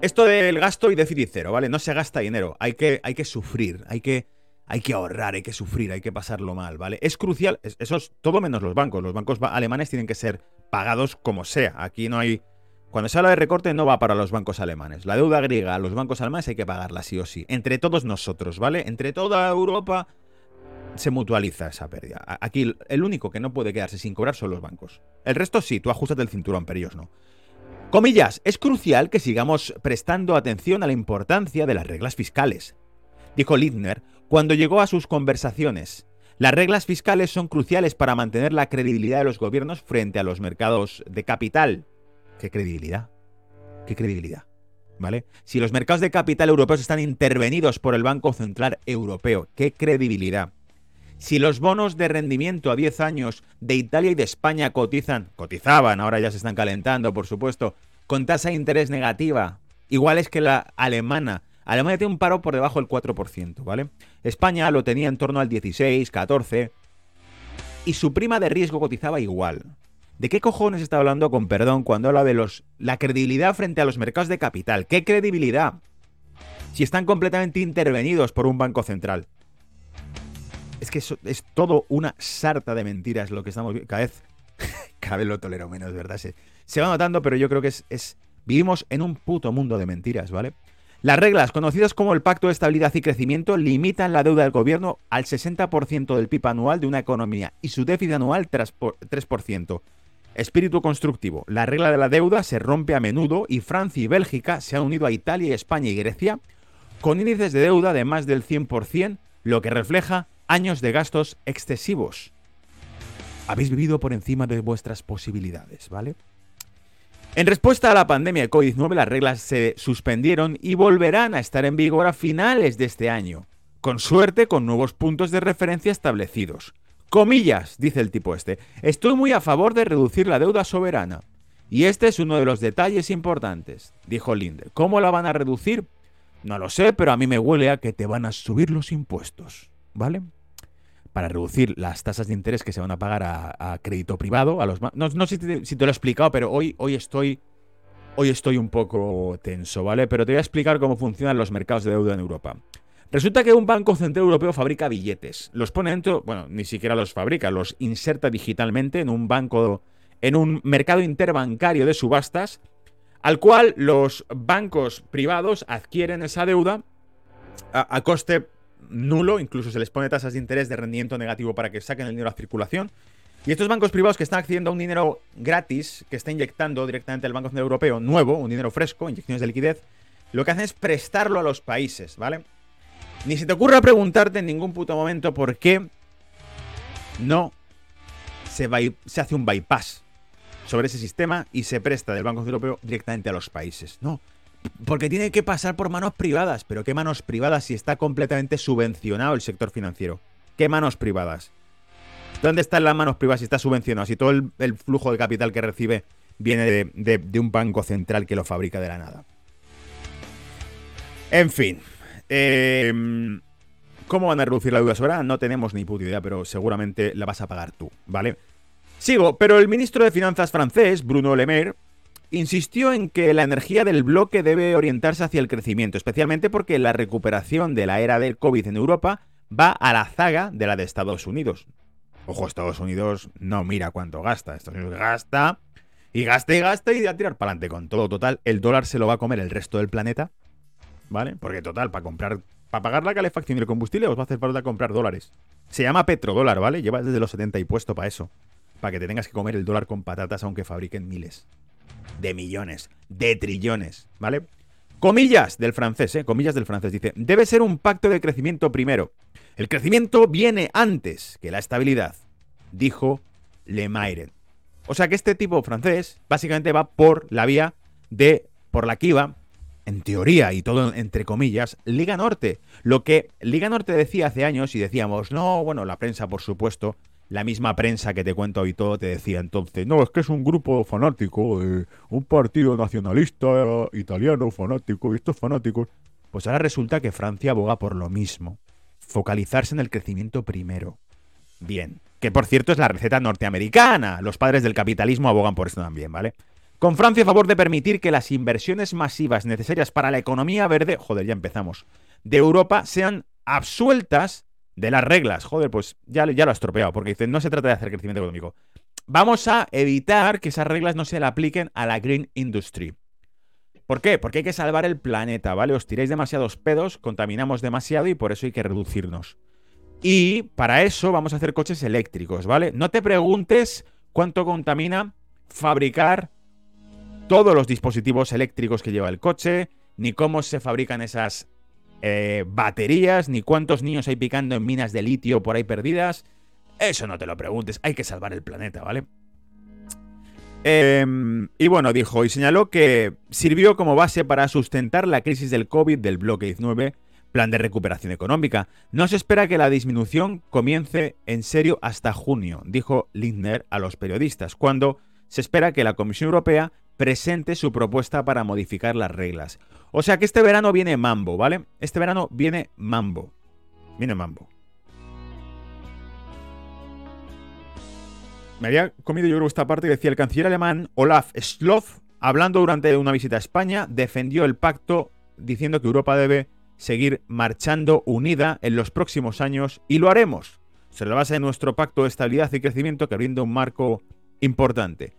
Esto del gasto y déficit cero, ¿vale? No se gasta dinero, hay que, hay que sufrir, hay que, hay que ahorrar, hay que sufrir, hay que pasarlo mal, ¿vale? Es crucial, eso es todo menos los bancos. Los bancos alemanes tienen que ser pagados como sea. Aquí no hay... Cuando se habla de recorte no va para los bancos alemanes. La deuda griega a los bancos alemanes hay que pagarla sí o sí. Entre todos nosotros, ¿vale? Entre toda Europa se mutualiza esa pérdida. Aquí el único que no puede quedarse sin cobrar son los bancos. El resto sí, tú ajustas el cinturón, pero ellos no. Comillas, es crucial que sigamos prestando atención a la importancia de las reglas fiscales, dijo Lindner cuando llegó a sus conversaciones. Las reglas fiscales son cruciales para mantener la credibilidad de los gobiernos frente a los mercados de capital. ¿Qué credibilidad? ¿Qué credibilidad? ¿Vale? Si los mercados de capital europeos están intervenidos por el Banco Central Europeo, ¿qué credibilidad? Si los bonos de rendimiento a 10 años de Italia y de España cotizan, cotizaban, ahora ya se están calentando, por supuesto, con tasa de interés negativa, iguales que la alemana. Alemania tiene un paro por debajo del 4%, ¿vale? España lo tenía en torno al 16, 14. Y su prima de riesgo cotizaba igual. ¿De qué cojones está hablando con perdón cuando habla de los la credibilidad frente a los mercados de capital? ¿Qué credibilidad? Si están completamente intervenidos por un banco central. Es que es todo una sarta de mentiras lo que estamos viendo. Cada vez, cada vez lo tolero menos, ¿verdad? Se, se va notando, pero yo creo que es, es... Vivimos en un puto mundo de mentiras, ¿vale? Las reglas, conocidas como el Pacto de Estabilidad y Crecimiento, limitan la deuda del gobierno al 60% del PIB anual de una economía y su déficit anual 3%. Espíritu constructivo. La regla de la deuda se rompe a menudo y Francia y Bélgica se han unido a Italia, España y Grecia con índices de deuda de más del 100%, lo que refleja años de gastos excesivos. Habéis vivido por encima de vuestras posibilidades, ¿vale? En respuesta a la pandemia de COVID-19, las reglas se suspendieron y volverán a estar en vigor a finales de este año, con suerte con nuevos puntos de referencia establecidos. Comillas, dice el tipo este, estoy muy a favor de reducir la deuda soberana. Y este es uno de los detalles importantes, dijo Linde. ¿Cómo la van a reducir? No lo sé, pero a mí me huele a que te van a subir los impuestos, ¿vale? Para reducir las tasas de interés que se van a pagar a, crédito privado. A los, no, no sé si te, lo he explicado, pero hoy, hoy, estoy, hoy estoy un poco tenso, ¿vale? Pero te voy a explicar cómo funcionan los mercados de deuda en Europa. Resulta que un banco central europeo fabrica billetes. Los pone dentro, bueno, ni siquiera los fabrica, los inserta digitalmente en un banco, en un mercado interbancario de subastas, al cual los bancos privados adquieren esa deuda a, a coste nulo, incluso se les pone tasas de interés de rendimiento negativo para que saquen el dinero a circulación. Y estos bancos privados que están accediendo a un dinero gratis que está inyectando directamente el Banco Central Europeo, nuevo, un dinero fresco, inyecciones de liquidez, lo que hacen es prestarlo a los países, ¿vale? Ni se te ocurra preguntarte en ningún puto momento por qué no se, se hace un bypass sobre ese sistema y se presta del Banco Central Europeo directamente a los países. No, porque tiene que pasar por manos privadas. Pero ¿qué manos privadas si está completamente subvencionado el sector financiero? ¿Qué manos privadas? ¿Dónde están las manos privadas si está subvencionado? Si todo el, flujo de capital que recibe viene de, un banco central que lo fabrica de la nada. En fin. Em, ¿Cómo van a reducir la deuda soberana? No tenemos ni puta idea, pero seguramente la vas a pagar tú, ¿vale? Sigo, pero el ministro de Finanzas francés, Bruno Le Maire, insistió en que la energía del bloque debe orientarse hacia el crecimiento, especialmente porque la recuperación de la era del COVID en Europa va a la zaga de la de Estados Unidos. Ojo, Estados Unidos no mira cuánto gasta, Estados Unidos gasta y gasta y gasta y a tirar para adelante con todo. Total, el dólar se lo va a comer el resto del planeta, ¿vale? Porque total, para comprar, para pagar la calefacción y el combustible os va a hacer falta comprar dólares. Se llama petrodólar, ¿vale? Lleva desde los 70 y puesto para eso. Para que te tengas que comer el dólar con patatas aunque fabriquen miles de millones, de trillones, ¿vale? Comillas del francés, ¿eh? Comillas del francés. Dice, debe ser un pacto de crecimiento primero. El crecimiento viene antes que la estabilidad, dijo Le Maire. O sea que este tipo francés básicamente va por la vía de, por la que iba, en teoría y todo entre comillas, Liga Norte. Lo que Liga Norte decía hace años y decíamos, no, bueno, la prensa por supuesto, la misma prensa que te cuento hoy todo te decía entonces, no, es que es un grupo fanático, de un partido nacionalista italiano fanático, y estos fanáticos. Pues ahora resulta que Francia aboga por lo mismo, focalizarse en el crecimiento primero. Bien, que por cierto es la receta norteamericana, los padres del capitalismo abogan por esto también, ¿vale? Con Francia a favor de permitir que las inversiones masivas necesarias para la economía verde, joder, ya empezamos, de Europa sean absueltas de las reglas. Joder, pues ya, ya lo ha estropeado, porque dice, no se trata de hacer crecimiento económico. Vamos a evitar que esas reglas no se le apliquen a la green industry. ¿Por qué? Porque hay que salvar el planeta, ¿vale? Os tiráis demasiados pedos, contaminamos demasiado y por eso hay que reducirnos. Y para eso vamos a hacer coches eléctricos, ¿vale? No te preguntes cuánto contamina fabricar todos los dispositivos eléctricos que lleva el coche, ni cómo se fabrican esas eh, baterías, ni cuántos niños hay picando en minas de litio por ahí perdidas. Eso no te lo preguntes, hay que salvar el planeta, ¿vale? Em, y bueno, dijo y señaló que sirvió como base para sustentar la crisis del COVID del bloque 19, plan de recuperación económica. No se espera que la disminución comience en serio hasta junio, dijo Lindner a los periodistas, cuando se espera que la Comisión Europea presente su propuesta para modificar las reglas. O sea que este verano viene mambo, ¿vale? Este verano viene mambo. Viene mambo. Me había comido yo creo esta parte que decía el canciller alemán Olaf Schloss, hablando durante una visita a España, defendió el pacto diciendo que Europa debe seguir marchando unida en los próximos años y lo haremos. Se lo basa en nuestro pacto de estabilidad y crecimiento que brinda un marco importante.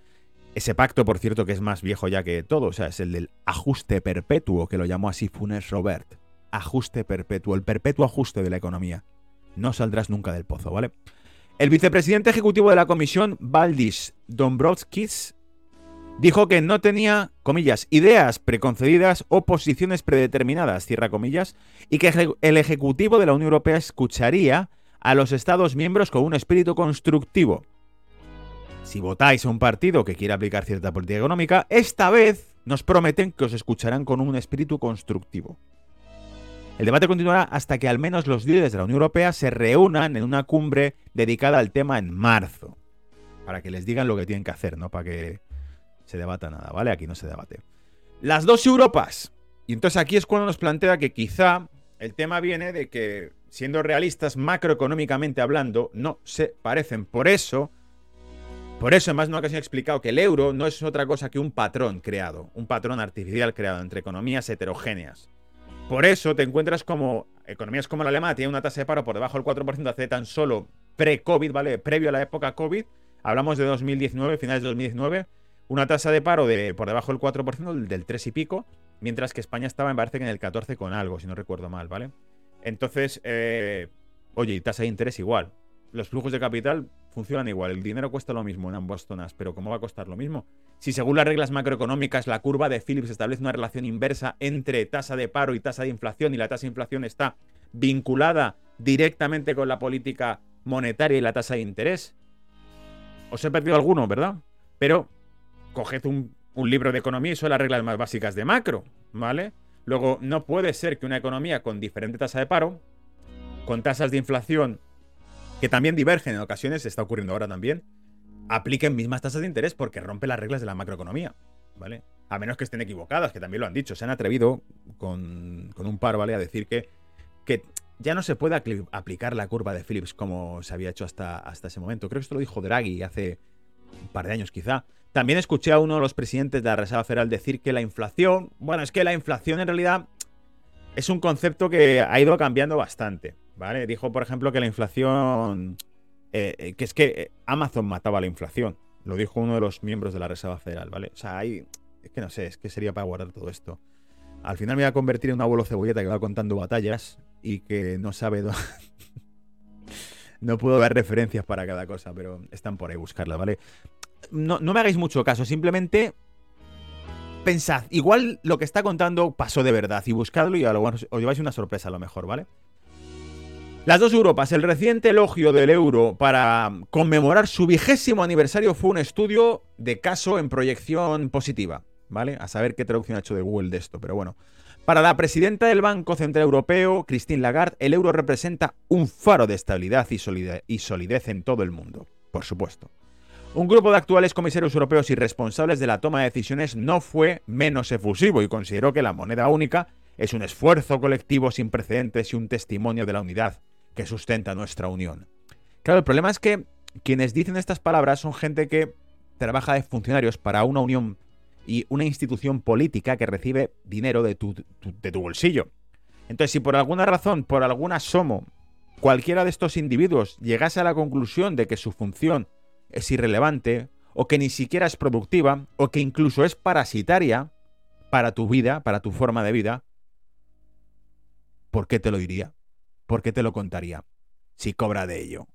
Ese pacto, por cierto, que es más viejo ya que todo, o sea, es el del ajuste perpetuo, que lo llamó así Funes Robert. Ajuste perpetuo, el perpetuo ajuste de la economía. No saldrás nunca del pozo, ¿vale? El vicepresidente ejecutivo de la comisión, Valdis Dombrovskis, dijo que no tenía, comillas, ideas preconcedidas o posiciones predeterminadas, cierra comillas, y que el Ejecutivo de la Unión Europea escucharía a los Estados miembros con un espíritu constructivo. Si votáis a un partido que quiere aplicar cierta política económica, esta vez nos prometen que os escucharán con un espíritu constructivo. El debate continuará hasta que al menos los líderes de la Unión Europea se reúnan en una cumbre dedicada al tema en marzo. Para que les digan lo que tienen que hacer, no para que se debata nada, ¿vale? Aquí no se debate. Las dos Europas. Y entonces aquí es cuando nos plantea que quizá el tema viene de que, siendo realistas macroeconómicamente hablando, no se parecen. Por eso por eso, en más de una ocasión he explicado que el euro no es otra cosa que un patrón creado, un patrón artificial creado entre economías heterogéneas. Por eso te encuentras como economías como la alemana tiene una tasa de paro por debajo del 4% hace tan solo pre-COVID, ¿vale? Previo a la época COVID, hablamos de 2019, finales de 2019, una tasa de paro de por debajo del 4%, del 3 y pico, mientras que España estaba, me parece que en el 14 con algo, si no recuerdo mal, ¿vale? Entonces, eh, oye, y tasa de interés igual. Los flujos de capital funcionan igual. El dinero cuesta lo mismo en ambas zonas, pero ¿cómo va a costar lo mismo? Si según las reglas macroeconómicas la curva de Phillips establece una relación inversa entre tasa de paro y tasa de inflación y la tasa de inflación está vinculada directamente con la política monetaria y la tasa de interés. Os he perdido alguno, ¿verdad? Pero coged un, un libro de economía y son las reglas más básicas de macro, ¿vale? Luego, no puede ser que una economía con diferente tasa de paro, con tasas de inflación que también divergen en ocasiones, está ocurriendo ahora también, apliquen mismas tasas de interés porque rompe las reglas de la macroeconomía, ¿vale? A menos que estén equivocadas, que también lo han dicho. Se han atrevido con, un par, ¿vale? A decir que, que ya no se puede aplicar la curva de Phillips como se había hecho hasta, hasta ese momento. Creo que esto lo dijo Draghi hace un par de años quizá. También escuché a uno de los presidentes de la Reserva Federal decir que la inflación, bueno, es que la inflación en realidad es un concepto que ha ido cambiando bastante, ¿vale? Dijo, por ejemplo, que la inflación, eh, eh, que es que eh, Amazon mataba la inflación. Lo dijo uno de los miembros de la Reserva Federal, ¿vale? O sea, hay, es que no sé, es que sería para guardar todo esto. Al final me voy a convertir en un abuelo cebolleta que va contando batallas y que no sabe dónde... no puedo dar referencias para cada cosa, pero están por ahí buscarlas, ¿vale? No, no me hagáis mucho caso, simplemente pensad, igual lo que está contando pasó de verdad y buscadlo y os lleváis una sorpresa a lo mejor, ¿vale? Las dos Europas, el reciente elogio del euro para conmemorar su vigésimo aniversario fue un estudio de caso en proyección positiva, ¿vale? A saber qué traducción ha hecho de Google de esto, pero bueno. Para la presidenta del Banco Central Europeo, Christine Lagarde, el euro representa un faro de estabilidad y solidez en todo el mundo, por supuesto. Un grupo de actuales comisarios europeos y responsables de la toma de decisiones no fue menos efusivo y consideró que la moneda única es un esfuerzo colectivo sin precedentes y un testimonio de la unidad que sustenta nuestra unión. Claro, el problema es que quienes dicen estas palabras son gente que trabaja de funcionarios para una unión y una institución política que recibe dinero de tu, de tu bolsillo. Entonces, si por alguna razón, por algún asomo, cualquiera de estos individuos llegase a la conclusión de que su función es irrelevante, o que ni siquiera es productiva, o que incluso es parasitaria para tu vida, para tu forma de vida, ¿por qué te lo diría? ¿Por qué te lo contaría? Si cobra de ello.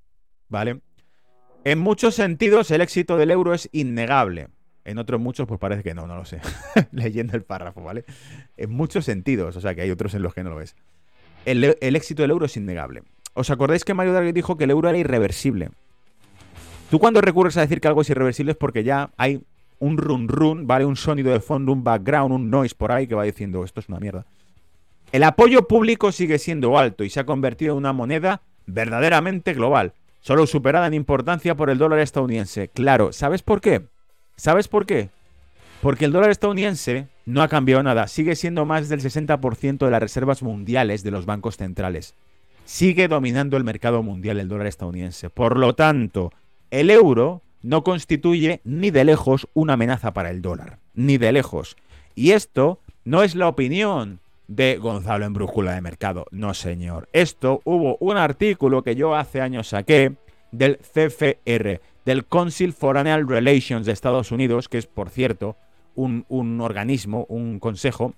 ¿Vale? En muchos sentidos el éxito del euro es innegable. En otros muchos, pues parece que no, no lo sé. Leyendo el párrafo, ¿vale? En muchos sentidos, o sea que hay otros en los que no lo ves. El, el éxito del euro es innegable. ¿Os acordáis que Mario Draghi dijo que el euro era irreversible? Tú cuando recurres a decir que algo es irreversible es porque ya hay un run run, ¿vale? Un sonido de fondo, un background, un noise por ahí que va diciendo esto es una mierda. El apoyo público sigue siendo alto y se ha convertido en una moneda verdaderamente global, solo superada en importancia por el dólar estadounidense. Claro, ¿sabes por qué? ¿Sabes por qué? Porque el dólar estadounidense no ha cambiado nada, sigue siendo más del 60% de las reservas mundiales de los bancos centrales. Sigue dominando el mercado mundial el dólar estadounidense. Por lo tanto, el euro no constituye ni de lejos una amenaza para el dólar, ni de lejos. Y esto no es la opinión de Gonzalo en Brújula de Mercado, no señor. Esto hubo un artículo que yo hace años saqué del CFR, del Council for Annual Relations de Estados Unidos, que es, por cierto, un, un organismo, un consejo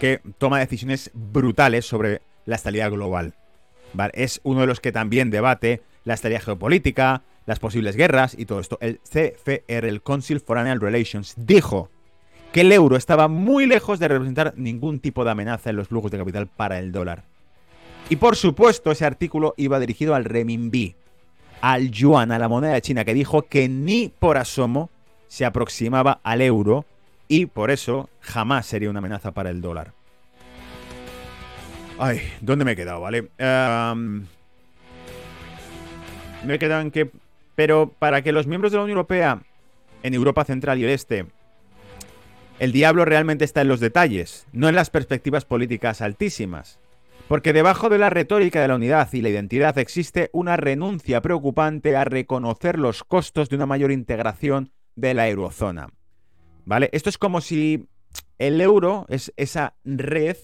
que toma decisiones brutales sobre la estabilidad global. Es uno de los que también debate la estabilidad geopolítica, las posibles guerras y todo esto. El CFR, el Council for Annual Relations, dijo que el euro estaba muy lejos de representar ningún tipo de amenaza en los flujos de capital para el dólar. Y por supuesto, ese artículo iba dirigido al renminbi, al yuan, a la moneda China, que dijo que ni por asomo se aproximaba al euro y por eso jamás sería una amenaza para el dólar. Ay, ¿dónde me he quedado, vale? me he quedado en que pero para que los miembros de la Unión Europea en Europa Central y Este, el diablo realmente está en los detalles, no en las perspectivas políticas altísimas. Porque debajo de la retórica de la unidad y la identidad existe una renuncia preocupante a reconocer los costos de una mayor integración de la eurozona. ¿Vale? Esto es como si el euro es esa red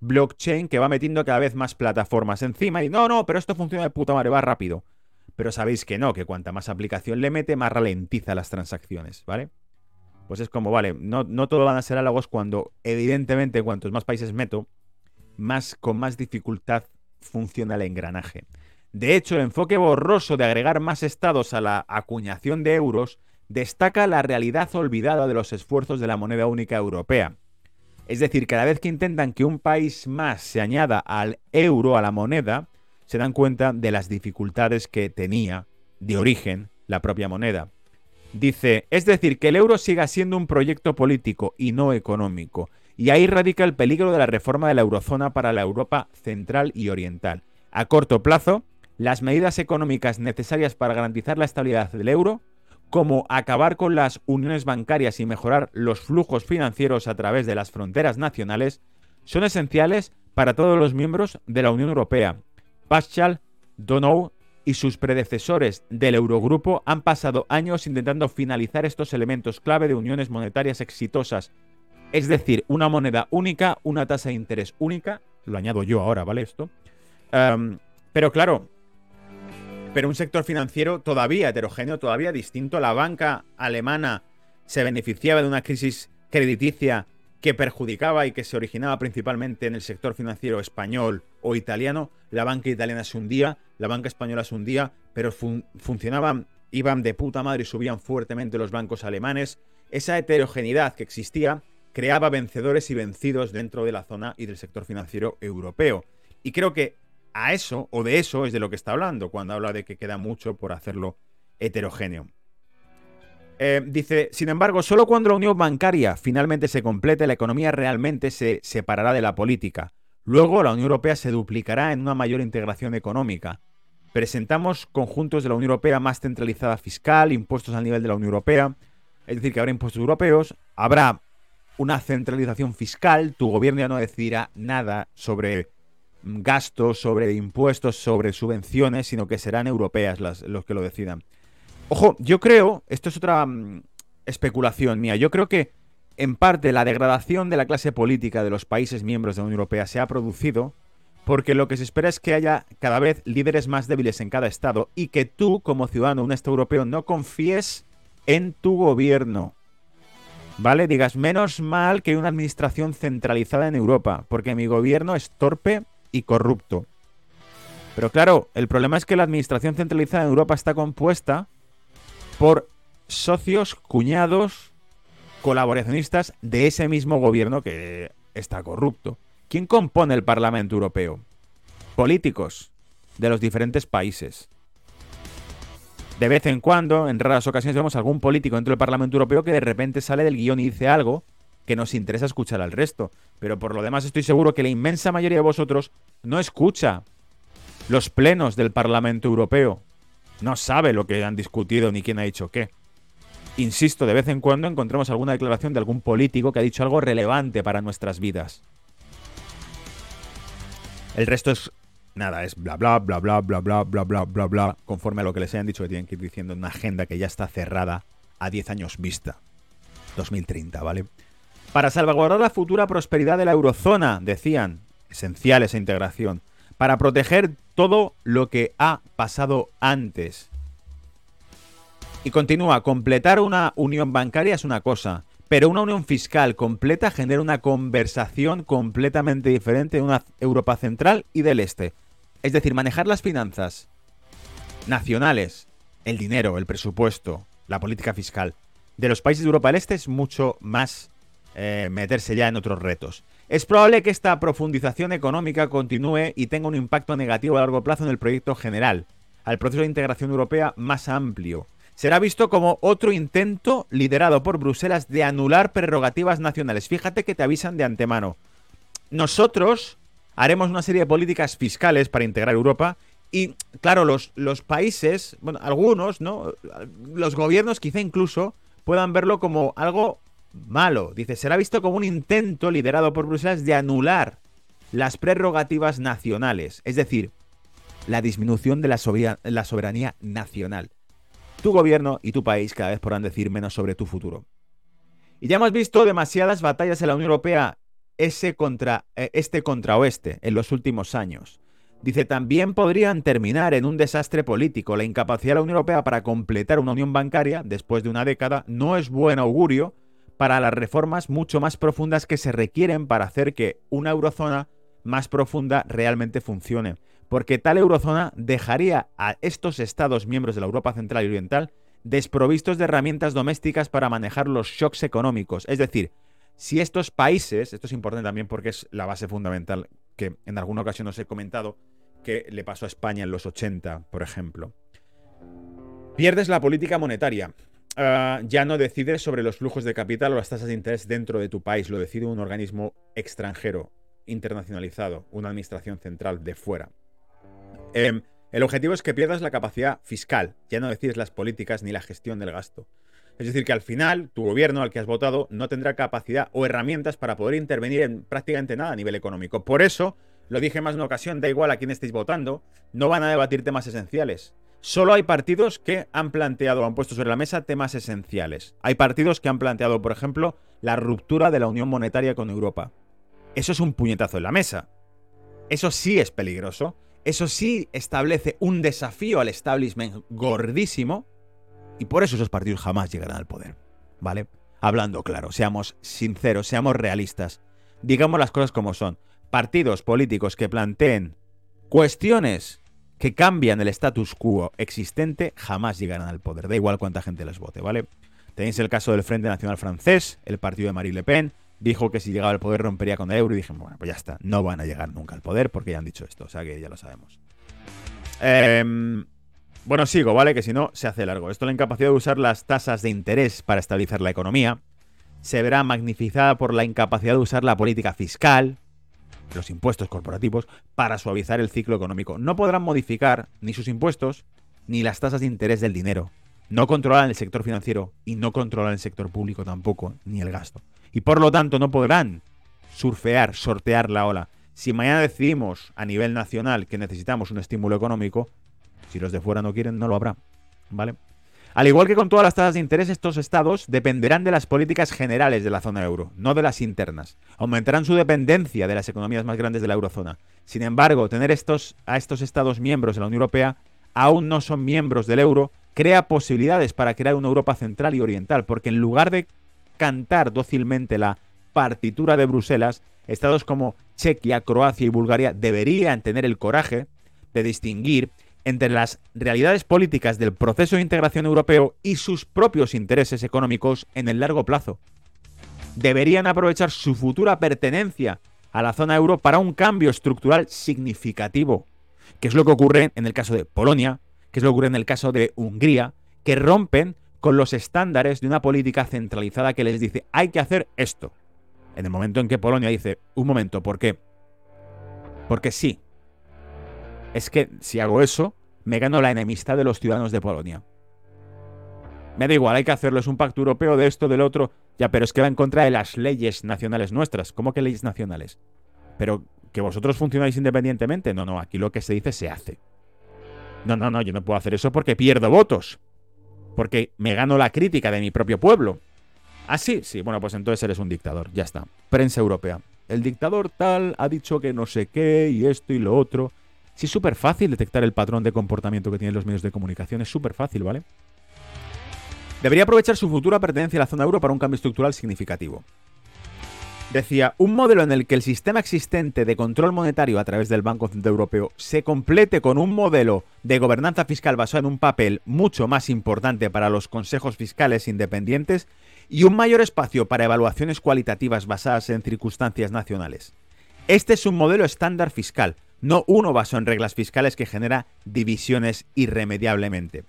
blockchain que va metiendo cada vez más plataformas encima y no, no, pero esto funciona de puta madre, va rápido pero sabéis que no, que cuanta más aplicación le mete, más ralentiza las transacciones, ¿vale? Pues es como, vale, no, no todo van a ser halagos cuando, evidentemente, cuantos más países meto, más con más dificultad funciona el engranaje. De hecho, el enfoque borroso de agregar más estados a la acuñación de euros destaca la realidad olvidada de los esfuerzos de la moneda única europea. Es decir, cada vez que intentan que un país más se añada al euro, a la moneda, se dan cuenta de las dificultades que tenía de origen la propia moneda. Dice, es decir, que el euro siga siendo un proyecto político y no económico, y ahí radica el peligro de la reforma de la eurozona para la Europa central y oriental. A corto plazo, las medidas económicas necesarias para garantizar la estabilidad del euro, como acabar con las uniones bancarias y mejorar los flujos financieros a través de las fronteras nacionales, son esenciales para todos los miembros de la Unión Europea. Paschal, Donou y sus predecesores del Eurogrupo han pasado años intentando finalizar estos elementos clave de uniones monetarias exitosas, es decir, una moneda única, una tasa de interés única, lo añado yo ahora, ¿vale? Esto. Pero claro, pero un sector financiero todavía heterogéneo, todavía distinto. La banca alemana se beneficiaba de una crisis crediticia que perjudicaba y que se originaba principalmente en el sector financiero español o italiano. La banca italiana se hundía, la banca española se hundía, pero funcionaban, iban de puta madre y subían fuertemente los bancos alemanes. Esa heterogeneidad que existía creaba vencedores y vencidos dentro de la zona y del sector financiero europeo. Y creo que a eso, o de eso, es de lo que está hablando cuando habla de que queda mucho por hacerlo heterogéneo. Eh, dice, sin embargo, solo cuando la unión bancaria finalmente se complete, la economía realmente se separará de la política. Luego, la Unión Europea se duplicará en una mayor integración económica. Presentamos conjuntos de la Unión Europea más centralizada fiscal, impuestos al nivel de la Unión Europea, es decir, que habrá impuestos europeos, habrá una centralización fiscal, tu gobierno ya no decidirá nada sobre gastos, sobre impuestos, sobre subvenciones, sino que serán europeas las, los que lo decidan. Ojo, yo creo, esto es otra mm, especulación mía, yo creo que en parte la degradación de la clase política de los países miembros de la Unión Europea se ha producido porque lo que se espera es que haya cada vez líderes más débiles en cada estado y que tú, como ciudadano de un estado europeo, no confíes en tu gobierno. ¿Vale? Digas, menos mal que hay una administración centralizada en Europa, porque mi gobierno es torpe y corrupto. Pero claro, el problema es que la administración centralizada en Europa está compuesta por socios, cuñados, colaboracionistas de ese mismo gobierno que está corrupto. ¿Quién compone el Parlamento Europeo? Políticos de los diferentes países. De vez en cuando, en raras ocasiones, vemos algún político dentro del Parlamento Europeo que de repente sale del guion y dice algo que nos interesa escuchar al resto. Pero por lo demás estoy seguro que la inmensa mayoría de vosotros no escucha los plenos del Parlamento Europeo no sabe lo que han discutido ni quién ha dicho qué. Insisto, de vez en cuando encontramos alguna declaración de algún político que ha dicho algo relevante para nuestras vidas. El resto es nada, es bla bla bla bla bla bla bla bla bla bla, conforme a lo que les hayan dicho que tienen que ir diciendo en una agenda que ya está cerrada a 10 años vista. 2030, ¿vale? Para salvaguardar la futura prosperidad de la eurozona, decían, esencial esa integración para proteger todo lo que ha pasado antes. Y continúa, completar una unión bancaria es una cosa, pero una unión fiscal completa genera una conversación completamente diferente de una Europa central y del este. Es decir, manejar las finanzas nacionales, el dinero, el presupuesto, la política fiscal de los países de Europa del Este es mucho más eh, meterse ya en otros retos. Es probable que esta profundización económica continúe y tenga un impacto negativo a largo plazo en el proyecto general, al proceso de integración europea más amplio. Será visto como otro intento liderado por Bruselas de anular prerrogativas nacionales. Fíjate que te avisan de antemano. Nosotros haremos una serie de políticas fiscales para integrar Europa y, claro, los, los países, bueno, algunos, ¿no? Los gobiernos quizá incluso puedan verlo como algo malo. Dice, será visto como un intento liderado por Bruselas de anular las prerrogativas nacionales, es decir, la disminución de la, soberanía nacional. Tu gobierno y tu país cada vez podrán decir menos sobre tu futuro. Y ya hemos visto demasiadas batallas en la Unión Europea eh, este contra oeste en los últimos años. Dice, también podrían terminar en un desastre político. La incapacidad de la Unión Europea para completar una unión bancaria después de una década no es buen augurio para las reformas mucho más profundas que se requieren para hacer que una eurozona más profunda realmente funcione. Porque tal eurozona dejaría a estos estados miembros de la Europa Central y Oriental desprovistos de herramientas domésticas para manejar los shocks económicos. Es decir, si estos países, esto es importante también porque es la base fundamental que en alguna ocasión os he comentado, que le pasó a España en los 80, por ejemplo. Pierdes la política monetaria. Ah, ya no decides sobre los flujos de capital o las tasas de interés dentro de tu país, lo decide un organismo extranjero, internacionalizado, una administración central de fuera. Em, el objetivo es que pierdas la capacidad fiscal, ya no decides las políticas ni la gestión del gasto. Es decir, que al final tu gobierno al que has votado no tendrá capacidad o herramientas para poder intervenir en prácticamente nada a nivel económico. Por eso, lo dije más de una ocasión, da igual a quién estéis votando, no van a debatir temas esenciales. Solo hay partidos que han planteado, han puesto sobre la mesa temas esenciales. Hay partidos que han planteado, por ejemplo, la ruptura de la unión monetaria con Europa. Eso es un puñetazo en la mesa. Eso sí es peligroso. Eso sí establece un desafío al establishment gordísimo y por eso esos partidos jamás llegarán al poder. ¿Vale? Hablando claro, seamos sinceros, seamos realistas. Digamos las cosas como son. Partidos políticos que planteen cuestiones que cambian el status quo existente jamás llegarán al poder. Da igual cuánta gente les vote, ¿vale? Tenéis el caso del Frente Nacional Francés, el partido de Marie Le Pen, dijo que si llegaba al poder rompería con el euro y dije, bueno, pues ya está, no van a llegar nunca al poder porque ya han dicho esto, o sea que ya lo sabemos. Eh, bueno, sigo, ¿vale? Que si no, se hace largo. Esto la incapacidad de usar las tasas de interés para estabilizar la economía se verá magnificada por la incapacidad de usar la política fiscal, los impuestos corporativos, para suavizar el ciclo económico. No podrán modificar ni sus impuestos ni las tasas de interés del dinero. No controlan el sector financiero y no controlan el sector público tampoco, ni el gasto. Y por lo tanto no podrán surfear, sortear la ola. Si mañana decidimos a nivel nacional que necesitamos un estímulo económico, si los de fuera no quieren, no lo habrá. ¿Vale? Al igual que con todas las tasas de interés, estos estados dependerán de las políticas generales de la zona euro, no de las internas. Aumentarán su dependencia de las economías más grandes de la eurozona. Sin embargo, tener estos, a estos estados miembros de la Unión Europea aún no son miembros del euro, crea posibilidades para crear una Europa central y oriental, porque en lugar de cantar dócilmente la partitura de Bruselas, estados como Chequia, Croacia y Bulgaria deberían tener el coraje de distinguir entre las realidades políticas del proceso de integración europeo y sus propios intereses económicos en el largo plazo. Deberían aprovechar su futura pertenencia a la zona euro para un cambio estructural significativo, que es lo que ocurre en el caso de Polonia, que es lo que ocurre en el caso de Hungría, que rompen con los estándares de una política centralizada que les dice hay que hacer esto. En el momento en que Polonia dice, un momento, ¿por qué? Porque sí, es que si hago eso, me gano la enemistad de los ciudadanos de Polonia. Me da igual, hay que hacerlo, es un pacto europeo de esto, del otro. Ya, pero es que va en contra de las leyes nacionales nuestras. ¿Cómo que leyes nacionales? Pero que vosotros funcionáis independientemente. No, no, aquí lo que se dice se hace. No, no, no, yo no puedo hacer eso porque pierdo votos. Porque me gano la crítica de mi propio pueblo. ¿Ah, sí? Sí, bueno, pues entonces eres un dictador. Ya está. Prensa europea. El dictador tal ha dicho que no sé qué y esto y lo otro. Sí, es súper fácil detectar el patrón de comportamiento que tienen los medios de comunicación. Es súper fácil, ¿vale? Debería aprovechar su futura pertenencia a la zona euro para un cambio estructural significativo. Decía, un modelo en el que el sistema existente de control monetario a través del Banco Central Europeo se complete con un modelo de gobernanza fiscal basado en un papel mucho más importante para los consejos fiscales independientes y un mayor espacio para evaluaciones cualitativas basadas en circunstancias nacionales. Este es un modelo estándar fiscal, no uno basado en reglas fiscales que genera divisiones irremediablemente.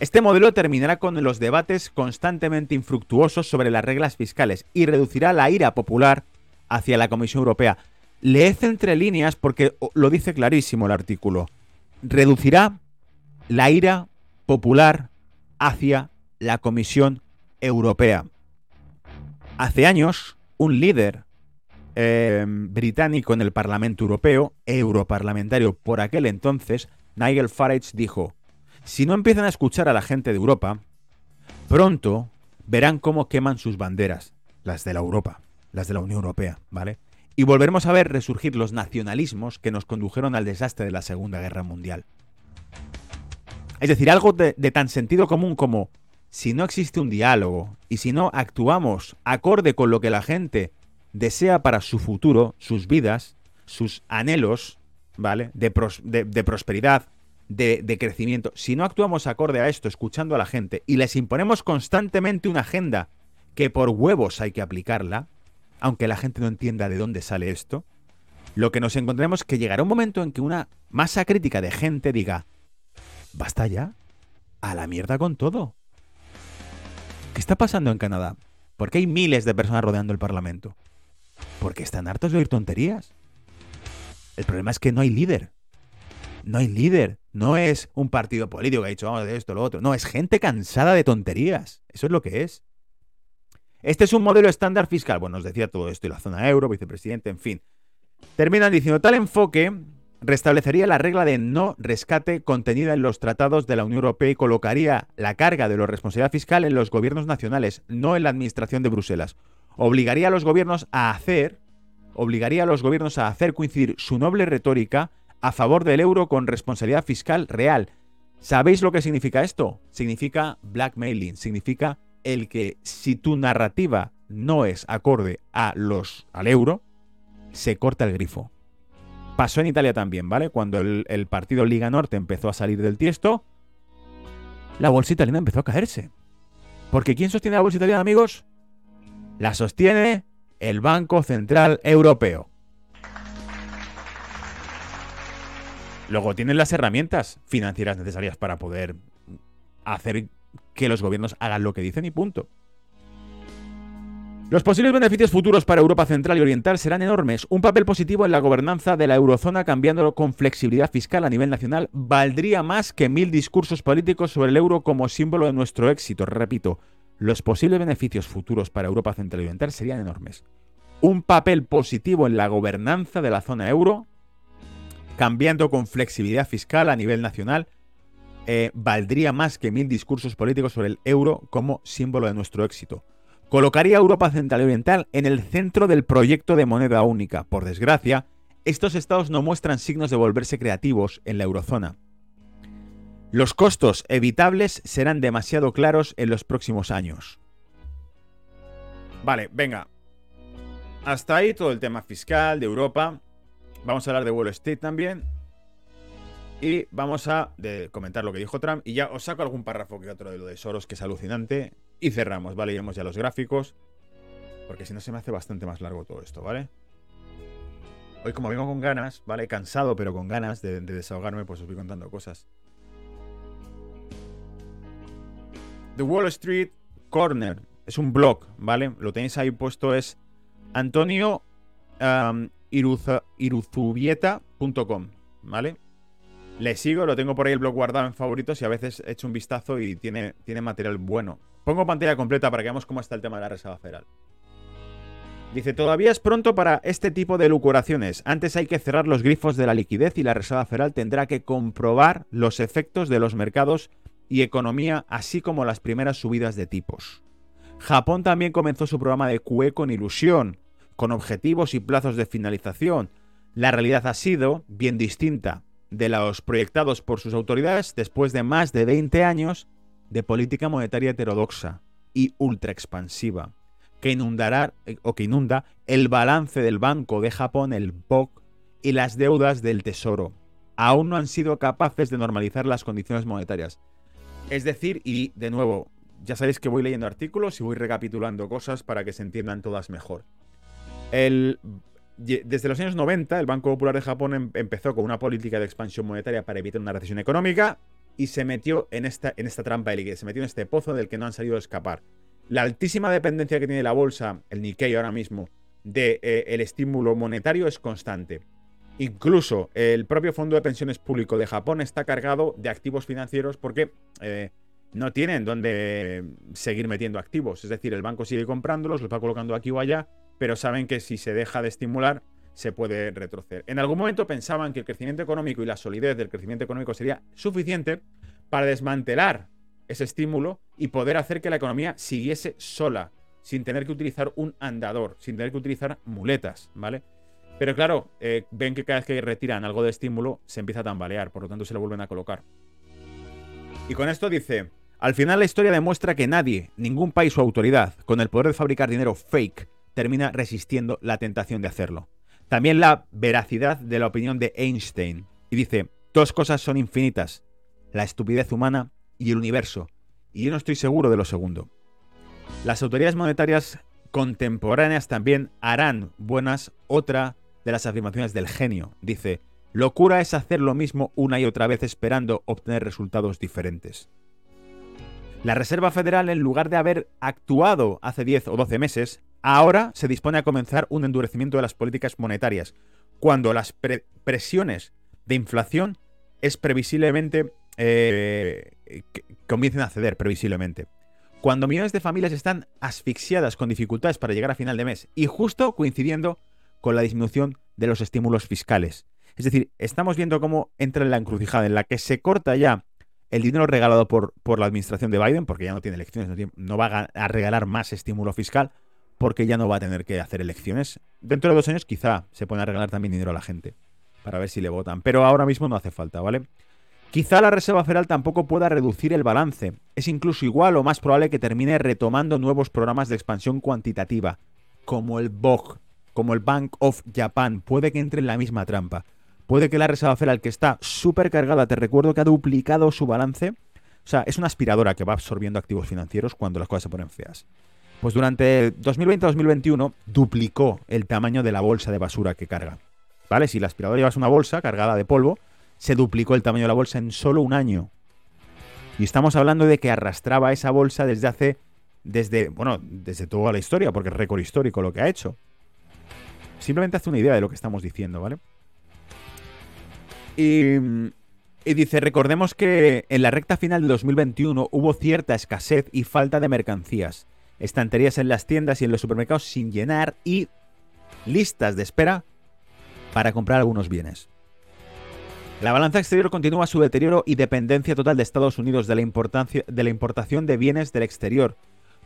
Este modelo terminará con los debates constantemente infructuosos sobre las reglas fiscales y reducirá la ira popular hacia la Comisión Europea. Leed entre líneas porque lo dice clarísimo el artículo. Reducirá la ira popular hacia la Comisión Europea. Hace años, un líder Em, británico en el Parlamento Europeo, europarlamentario por aquel entonces, Nigel Farage dijo, si no empiezan a escuchar a la gente de Europa, pronto verán cómo queman sus banderas, las de la Europa, las de la Unión Europea, ¿vale? Y volveremos a ver resurgir los nacionalismos que nos condujeron al desastre de la Segunda Guerra Mundial. Es decir, algo de tan sentido común como si no existe un diálogo y si no actuamos acorde con lo que la gente desea para su futuro, sus vidas, sus anhelos, ¿vale? De, prosperidad, de, de, crecimiento. Si no actuamos acorde a esto, escuchando a la gente, y les imponemos constantemente una agenda que por huevos hay que aplicarla, aunque la gente no entienda de dónde sale esto, lo que nos encontremos es que llegará un momento en que una masa crítica de gente diga, basta ya, a la mierda con todo. ¿Qué está pasando en Canadá? ¿Por qué hay miles de personas rodeando el Parlamento? Porque están hartos de oír tonterías. El problema es que no hay líder. No hay líder. No es un partido político que ha dicho, vamos de esto, lo otro. No, es gente cansada de tonterías. Eso es lo que es. Este es un modelo estándar fiscal. Bueno, nos decía todo esto y la zona euro, vicepresidente, en fin. Terminan diciendo, tal enfoque restablecería la regla de no rescate contenida en los tratados de la Unión Europea y colocaría la carga de la responsabilidad fiscal en los gobiernos nacionales, no en la administración de Bruselas. Obligaría a los gobiernos a hacer, obligaría a los gobiernos a hacer coincidir su noble retórica a favor del euro con responsabilidad fiscal real. ¿Sabéis lo que significa esto? Significa blackmailing, significa el que si tu narrativa no es acorde a los al euro, se corta el grifo. Pasó en Italia también, ¿vale? Cuando el, partido Liga Norte empezó a salir del tiesto, la bolsa italiana empezó a caerse. Porque ¿quién sostiene la bolsa italiana, amigos? La sostiene el Banco Central Europeo. Luego tienen las herramientas financieras necesarias para poder hacer que los gobiernos hagan lo que dicen y punto. Los posibles beneficios futuros para Europa Central y Oriental serán enormes. Un papel positivo en la gobernanza de la eurozona cambiándolo con flexibilidad fiscal a nivel nacional valdría más que mil discursos políticos sobre el euro como símbolo de nuestro éxito. Repito, los posibles beneficios futuros para Europa Central y Oriental serían enormes. Un papel positivo en la gobernanza de la zona euro, cambiando con flexibilidad fiscal a nivel nacional, eh, valdría más que mil discursos políticos sobre el euro como símbolo de nuestro éxito colocaría a Europa Central y Oriental en el centro del proyecto de moneda única. Por desgracia, estos estados no muestran signos de volverse creativos en la eurozona. Los costos evitables serán demasiado claros en los próximos años. Vale, venga. Hasta ahí todo el tema fiscal de Europa. Vamos a hablar de Wall Street también. Y vamos a comentar lo que dijo Trump. Y ya os saco algún párrafo que otro de lo de Soros, que es alucinante. Y cerramos, ¿vale? Iremos ya los gráficos. Porque si no se me hace bastante más largo todo esto, ¿vale? Hoy como vengo con ganas, ¿vale? Cansado, pero con ganas de, desahogarme, pues os voy contando cosas. The Wall Street Corner. Es un blog, ¿vale? Lo tenéis ahí puesto, es Antonio iruzubieta.com, ¿vale? Le sigo, lo tengo por ahí el blog guardado en favoritos y a veces he hecho un vistazo y tiene, tiene material bueno. Pongo pantalla completa para que veamos cómo está el tema de la reserva federal. Dice, todavía es pronto para este tipo de lucuraciones. Antes hay que cerrar los grifos de la liquidez y la Reserva Federal tendrá que comprobar los efectos de los mercados y economía, así como las primeras subidas de tipos. Japón también comenzó su programa de QE con ilusión, con objetivos y plazos de finalización. La realidad ha sido bien distinta de los proyectados por sus autoridades después de más de 20 años de política monetaria heterodoxa y ultra expansiva, que inundará o que inunda el balance del Banco de Japón, el BOK, y las deudas del Tesoro. Aún no han sido capaces de normalizar las condiciones monetarias. Es decir, y de nuevo, ya sabéis que voy leyendo artículos y voy recapitulando cosas para que se entiendan todas mejor. El desde los años 90, el Banco Popular de Japón em, empezó con una política de expansión monetaria para evitar una recesión económica y se metió en esta, en esta trampa de liquidez, se metió en este pozo del que no han salido a escapar. La altísima dependencia que tiene la bolsa, el Nikkei ahora mismo, del de, eh, estímulo monetario es constante. Incluso el propio Fondo de Pensiones Público de Japón está cargado de activos financieros porque eh, no tienen dónde seguir metiendo activos. Es decir, el banco sigue comprándolos, los va colocando aquí o allá pero saben que si se deja de estimular, se puede retroceder. En algún momento pensaban que el crecimiento económico y la solidez del crecimiento económico sería suficiente para desmantelar ese estímulo y poder hacer que la economía siguiese sola, sin tener que utilizar un andador, sin tener que utilizar muletas, ¿vale? Pero claro, eh, ven que cada vez que retiran algo de estímulo se empieza a tambalear, por lo tanto se lo vuelven a colocar. Y con esto dice, al final la historia demuestra que nadie, ningún país o autoridad, con el poder de fabricar dinero fake, termina resistiendo la tentación de hacerlo. También la veracidad de la opinión de Einstein. Y dice, dos cosas son infinitas, la estupidez humana y el universo. Y yo no estoy seguro de lo segundo. Las autoridades monetarias contemporáneas también harán buenas otra de las afirmaciones del genio. Dice, locura es hacer lo mismo una y otra vez esperando obtener resultados diferentes. La Reserva Federal, en lugar de haber actuado hace 10 o 12 meses, ahora se dispone a comenzar un endurecimiento de las políticas monetarias, cuando las presiones de inflación es previsiblemente eh, comiencen a ceder previsiblemente. Cuando millones de familias están asfixiadas con dificultades para llegar a final de mes y justo coincidiendo con la disminución de los estímulos fiscales. Es decir, estamos viendo cómo entra en la encrucijada en la que se corta ya el dinero regalado por, por la administración de Biden, porque ya no tiene elecciones, no, va a, regalar más estímulo fiscal, porque ya no va a tener que hacer elecciones. Dentro de dos años quizá se pueda regalar también dinero a la gente, para ver si le votan. Pero ahora mismo no hace falta, ¿vale? Quizá la Reserva Federal tampoco pueda reducir el balance. Es incluso igual o más probable que termine retomando nuevos programas de expansión cuantitativa, como el BOG, como el Bank of Japan. Puede que entre en la misma trampa. Puede que la Reserva Federal, que está súper cargada, te recuerdo que ha duplicado su balance. O sea, es una aspiradora que va absorbiendo activos financieros cuando las cosas se ponen feas. Pues durante 2020-2021 duplicó el tamaño de la bolsa de basura que carga. ¿Vale? Si la aspiradora llevas una bolsa cargada de polvo, se duplicó el tamaño de la bolsa en solo un año. Y estamos hablando de que arrastraba esa bolsa desde hace, desde, bueno, desde toda la historia, porque es récord histórico lo que ha hecho. Simplemente hace una idea de lo que estamos diciendo, ¿vale? Y, dice, recordemos que en la recta final de 2021 hubo cierta escasez y falta de mercancías, estanterías en las tiendas y en los supermercados sin llenar y listas de espera para comprar algunos bienes. La balanza exterior continúa su deterioro y dependencia total de Estados Unidos de la, de la importación de bienes del exterior.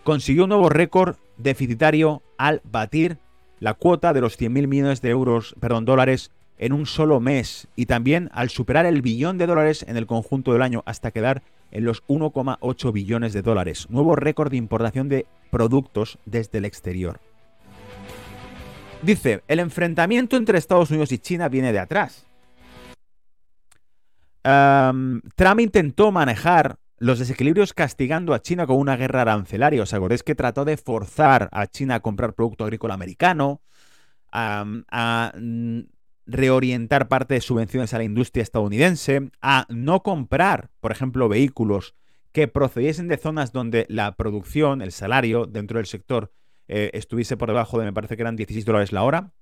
Consiguió un nuevo récord deficitario al batir la cuota de los 100.000 millones de euros, perdón, dólares en un solo mes y también al superar el billón de dólares en el conjunto del año hasta quedar en los 1,8 billones de dólares. Nuevo récord de importación de productos desde el exterior. Dice, el enfrentamiento entre Estados Unidos y China viene de atrás. Trump intentó manejar los desequilibrios castigando a China con una guerra arancelaria. ¿Os acordáis que trató de forzar a China a comprar producto agrícola americano? a mm, reorientar parte de subvenciones a la industria estadounidense, a no comprar, por ejemplo, vehículos que procediesen de zonas donde la producción, el salario dentro del sector eh, estuviese por debajo de, me parece que eran 16 dólares la hora,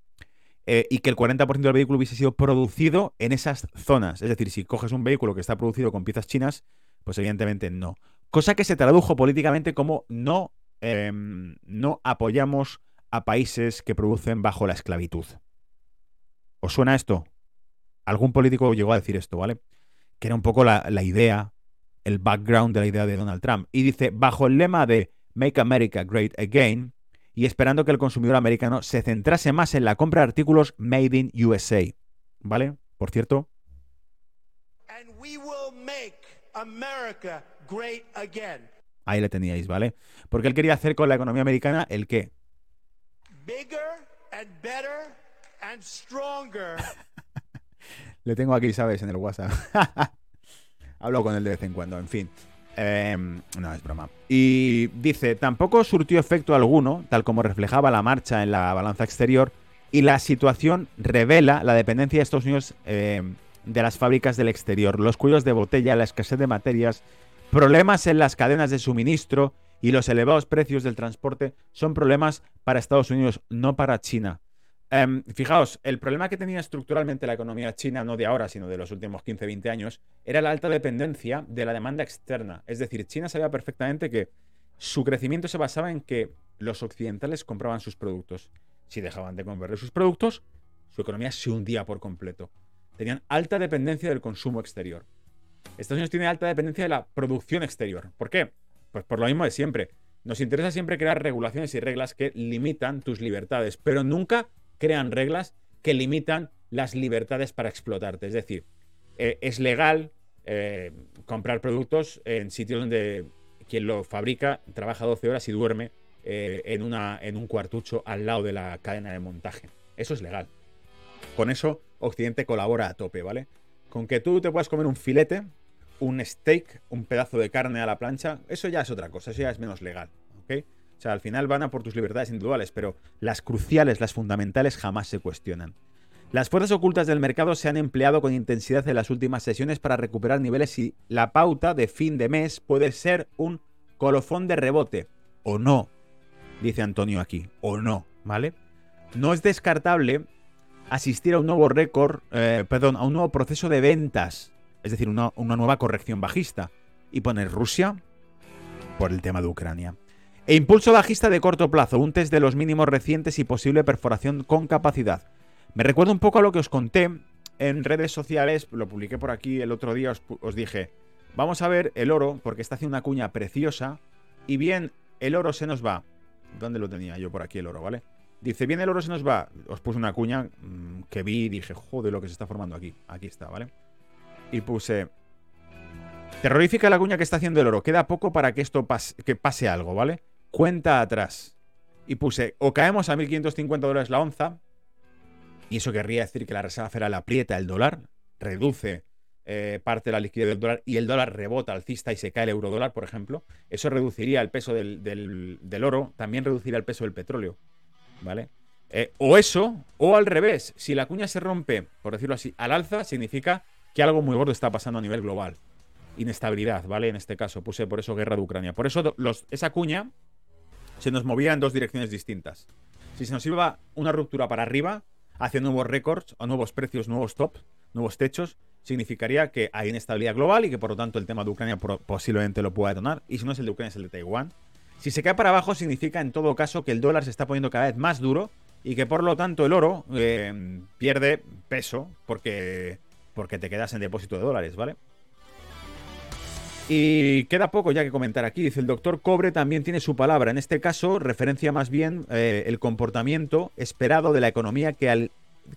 eh, y que el 40% del vehículo hubiese sido producido en esas zonas. Es decir, si coges un vehículo que está producido con piezas chinas, pues evidentemente no. Cosa que se tradujo políticamente como no, em, no apoyamos a países que producen bajo la esclavitud. ¿Os suena esto? Algún político llegó a decir esto, ¿vale? Que era un poco la, la idea, el background de la idea de Donald Trump. Y dice, bajo el lema de Make America Great Again, y esperando que el consumidor americano se centrase más en la compra de artículos made in USA. ¿Vale? Por cierto. Ahí le teníais, ¿vale? Porque él quería hacer con la economía americana el qué. le tengo aquí, ¿sabes? En el WhatsApp. Hablo con él de vez en cuando, en fin. Em, no, es broma. Y dice, tampoco surtió efecto alguno, tal como reflejaba la marcha en la balanza exterior, y la situación revela la dependencia de Estados Unidos em, de las fábricas del exterior, los cuellos de botella, la escasez de materias, problemas en las cadenas de suministro y los elevados precios del transporte son problemas para Estados Unidos, no para China. Em, fijaos, el problema que tenía estructuralmente la economía china, no de ahora, sino de los últimos 15-20 años, era la alta dependencia de la demanda externa. Es decir, China sabía perfectamente que su crecimiento se basaba en que los occidentales compraban sus productos. Si dejaban de comprar sus productos, su economía se hundía por completo. Tenían alta dependencia del consumo exterior. Estados Unidos tiene alta dependencia de la producción exterior. ¿Por qué? Pues por lo mismo de siempre. Nos interesa siempre crear regulaciones y reglas que limitan tus libertades, pero nunca crean reglas que limitan las libertades para explotarte. Es decir, eh, es legal eh, comprar productos en sitios donde quien lo fabrica trabaja 12 horas y duerme eh, en, una, en un cuartucho al lado de la cadena de montaje. Eso es legal. Con eso Occidente colabora a tope, ¿vale? Con que tú te puedas comer un filete, un steak, un pedazo de carne a la plancha, eso ya es otra cosa, eso ya es menos legal, ¿ok? O sea, al final van a por tus libertades individuales, pero las cruciales, las fundamentales jamás se cuestionan. Las fuerzas ocultas del mercado se han empleado con intensidad en las últimas sesiones para recuperar niveles y la pauta de fin de mes puede ser un colofón de rebote. O no, dice Antonio aquí, o no, ¿vale? No es descartable asistir a un nuevo récord, eh, perdón, a un nuevo proceso de ventas, es decir, una, nueva corrección bajista, y poner Rusia por el tema de Ucrania. E impulso bajista de corto plazo, un test de los mínimos recientes y posible perforación con capacidad. Me recuerda un poco a lo que os conté en redes sociales, lo publiqué por aquí el otro día, os, dije, vamos a ver el oro, porque está haciendo una cuña preciosa, y bien, el oro se nos va. ¿Dónde lo tenía yo por aquí el oro, vale? Dice, bien, el oro se nos va. Os puse una cuña mm, que vi y dije, joder, lo que se está formando aquí. Aquí está, ¿vale? Y puse, terrorífica la cuña que está haciendo el oro. Queda poco para que esto pase, que pase algo, ¿vale? cuenta atrás. Y puse, o caemos a 1.550 dólares la onza, y eso querría decir que la Reserva Federal aprieta el dólar, reduce eh, parte de la liquidez del dólar y el dólar rebota alcista y se cae el euro dólar, por ejemplo. Eso reduciría el peso del, oro, también reduciría el peso del petróleo. ¿Vale? Eh, o eso, o al revés, si la cuña se rompe, por decirlo así, al alza, significa que algo muy gordo está pasando a nivel global. Inestabilidad, ¿vale? En este caso, puse por eso guerra de Ucrania. Por eso esa cuña se nos movía en dos direcciones distintas. Si se nos iba una ruptura para arriba, hacia nuevos récords, o nuevos precios, nuevos tops, nuevos techos, significaría que hay inestabilidad global y que por lo tanto el tema de Ucrania posiblemente lo pueda detonar. Y si no es el de Ucrania, es el de Taiwán. Si se cae para abajo, significa en todo caso que el dólar se está poniendo cada vez más duro y que por lo tanto el oro eh, pierde peso porque, porque te quedas en depósito de dólares, ¿vale? Y queda poco ya que comentar aquí. Dice, el doctor Cobre también tiene su palabra. En este caso, referencia más bien eh, el comportamiento esperado de la economía que al,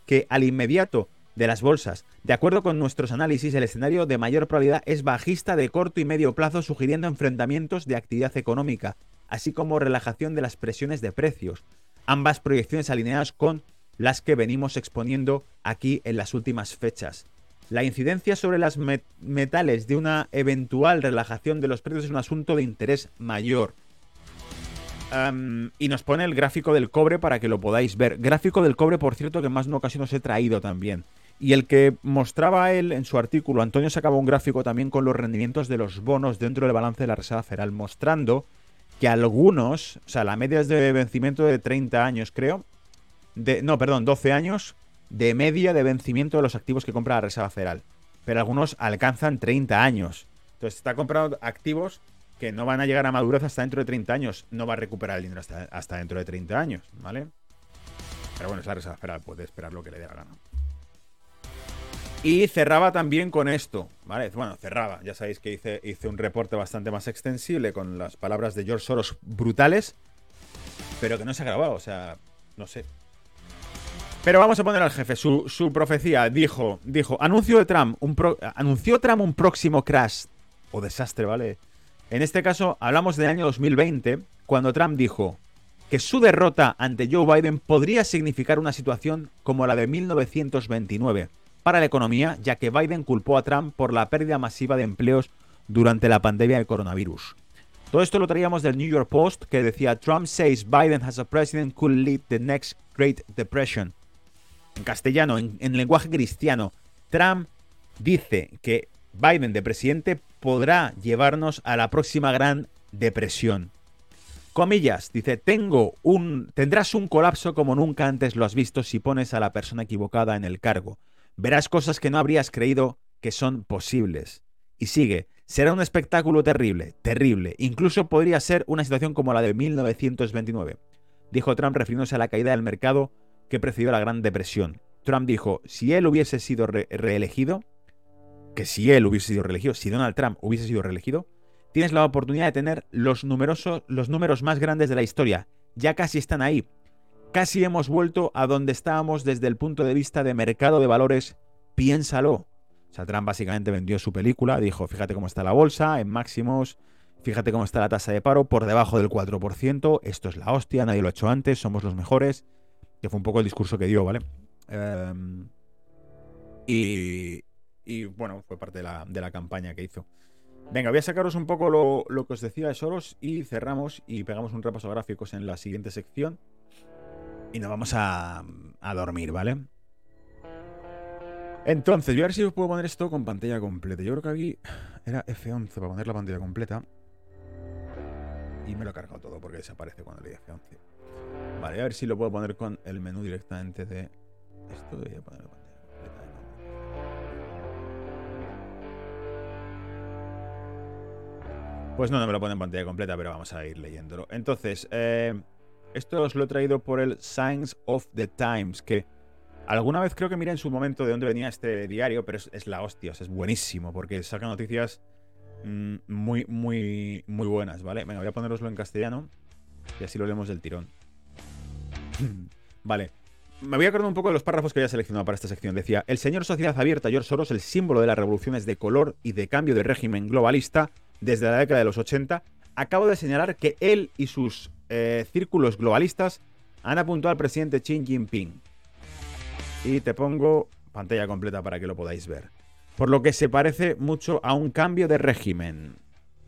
que al inmediato de las bolsas. De acuerdo con nuestros análisis, el escenario de mayor probabilidad es bajista de corto y medio plazo, sugiriendo enfrentamientos de actividad económica, así como relajación de las presiones de precios. Ambas proyecciones alineadas con las que venimos exponiendo aquí en las últimas fechas. La incidencia sobre las metales de una eventual relajación de los precios es un asunto de interés mayor. y nos pone el gráfico del cobre para que lo podáis ver. Gráfico del cobre, por cierto, que más de una ocasión os he traído también. Y el que mostraba él en su artículo, Antonio sacaba un gráfico también con los rendimientos de los bonos dentro del balance de la Reserva Federal, mostrando que algunos, o sea, la media es de vencimiento de 30 años, creo. De, no, perdón, 12 años, de media de vencimiento de los activos que compra la Reserva Federal. Pero algunos alcanzan 30 años. Entonces está comprando activos que no van a llegar a madurez hasta dentro de 30 años. No va a recuperar el dinero hasta, dentro de 30 años, ¿vale? Pero bueno, es la Reserva Federal, puede esperar lo que le dé la gana. Y cerraba también con esto, ¿vale? Bueno, cerraba. Ya sabéis que hice, un reporte bastante más extensible con las palabras de George Soros brutales, pero que no se ha grabado. O sea, no sé. Pero vamos a poner al jefe. Su, profecía dijo, dijo, anuncio de Trump, un anunció Trump un próximo crash o desastre, ¿vale? En este caso hablamos del año 2020, cuando Trump dijo que su derrota ante Joe Biden podría significar una situación como la de 1929 para la economía, ya que Biden culpó a Trump por la pérdida masiva de empleos durante la pandemia del coronavirus. Todo esto lo traíamos del New York Post, que decía Trump says Biden as a president could lead the next Great Depression en castellano, en, lenguaje cristiano, Trump dice que Biden de presidente podrá llevarnos a la próxima gran depresión. Comillas, dice, tengo un, tendrás un colapso como nunca antes lo has visto si pones a la persona equivocada en el cargo. Verás cosas que no habrías creído que son posibles. Y sigue, será un espectáculo terrible, terrible. Incluso podría ser una situación como la de 1929. Dijo Trump refiriéndose a la caída del mercado que precedió la Gran Depresión. Trump dijo, si él hubiese sido reelegido, que si él hubiese sido reelegido, si Donald Trump hubiese sido reelegido, tienes la oportunidad de tener los, numerosos, los números más grandes de la historia. Ya casi están ahí. Casi hemos vuelto a donde estábamos desde el punto de vista de mercado de valores. Piénsalo. Trump básicamente vendió su película, dijo, fíjate cómo está la bolsa, en máximos, fíjate cómo está la tasa de paro, por debajo del 4%, esto es la hostia, nadie lo ha hecho antes, somos los mejores que fue un poco el discurso que dio, ¿vale? Em, y, y, bueno, fue parte de la, de la, campaña que hizo. Venga, voy a sacaros un poco lo, lo, que os decía de Soros y cerramos y pegamos un repaso gráficos en la siguiente sección. Y nos vamos a, a dormir, ¿vale? Entonces, voy a ver si os puedo poner esto con pantalla completa. Yo creo que aquí era F11 para poner la pantalla completa. Y me lo he cargado todo porque desaparece cuando le doy F11. Vale, a ver si lo puedo poner con el menú directamente de esto. Voy a poner la pantalla completa. Pues no, no me lo pone en pantalla completa, pero vamos a ir leyéndolo. Entonces, eh, esto os lo he traído por el Signs of the Times, que alguna vez creo que miré en su momento de dónde venía este diario, pero es, la hostia, es buenísimo, porque saca noticias mm, muy, muy, muy buenas, ¿vale? Venga, voy a poneroslo en castellano y así lo leemos del tirón. vale. Me voy a acordar un poco de los párrafos que había seleccionado para esta sección. Decía, el señor Sociedad Abierta, George Soros, el símbolo de las revoluciones de color y de cambio de régimen globalista desde la década de los 80, acabo de señalar que él y sus eh, círculos globalistas han apuntado al presidente Xi Jinping. Y te pongo pantalla completa para que lo podáis ver. Por lo que se parece mucho a un cambio de régimen.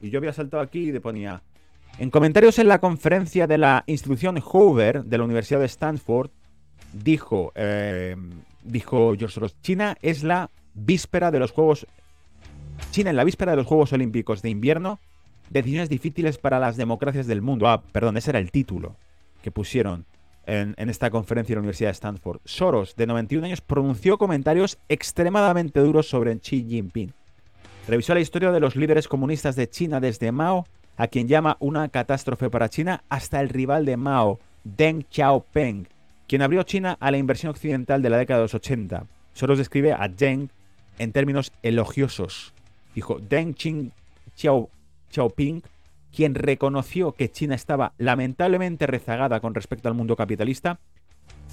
Y yo había saltado aquí y le ponía, en comentarios en la conferencia de la institución Hoover de la Universidad de Stanford, dijo, eh, dijo George Soros, China es la víspera de los Juegos... China en la víspera de los Juegos Olímpicos de invierno, decisiones difíciles para las democracias del mundo. Ah, perdón, ese era el título que pusieron en, esta conferencia de la Universidad de Stanford. Soros, de 91 años, pronunció comentarios extremadamente duros sobre Xi Jinping. Revisó la historia de los líderes comunistas de China desde Mao a quien llama una catástrofe para China, hasta el rival de Mao, Deng Xiaoping, quien abrió China a la inversión occidental de la década de los 80. Soros describe a Deng en términos elogiosos. Dijo, Deng Xiaoping, quien reconoció que China estaba lamentablemente rezagada con respecto al mundo capitalista,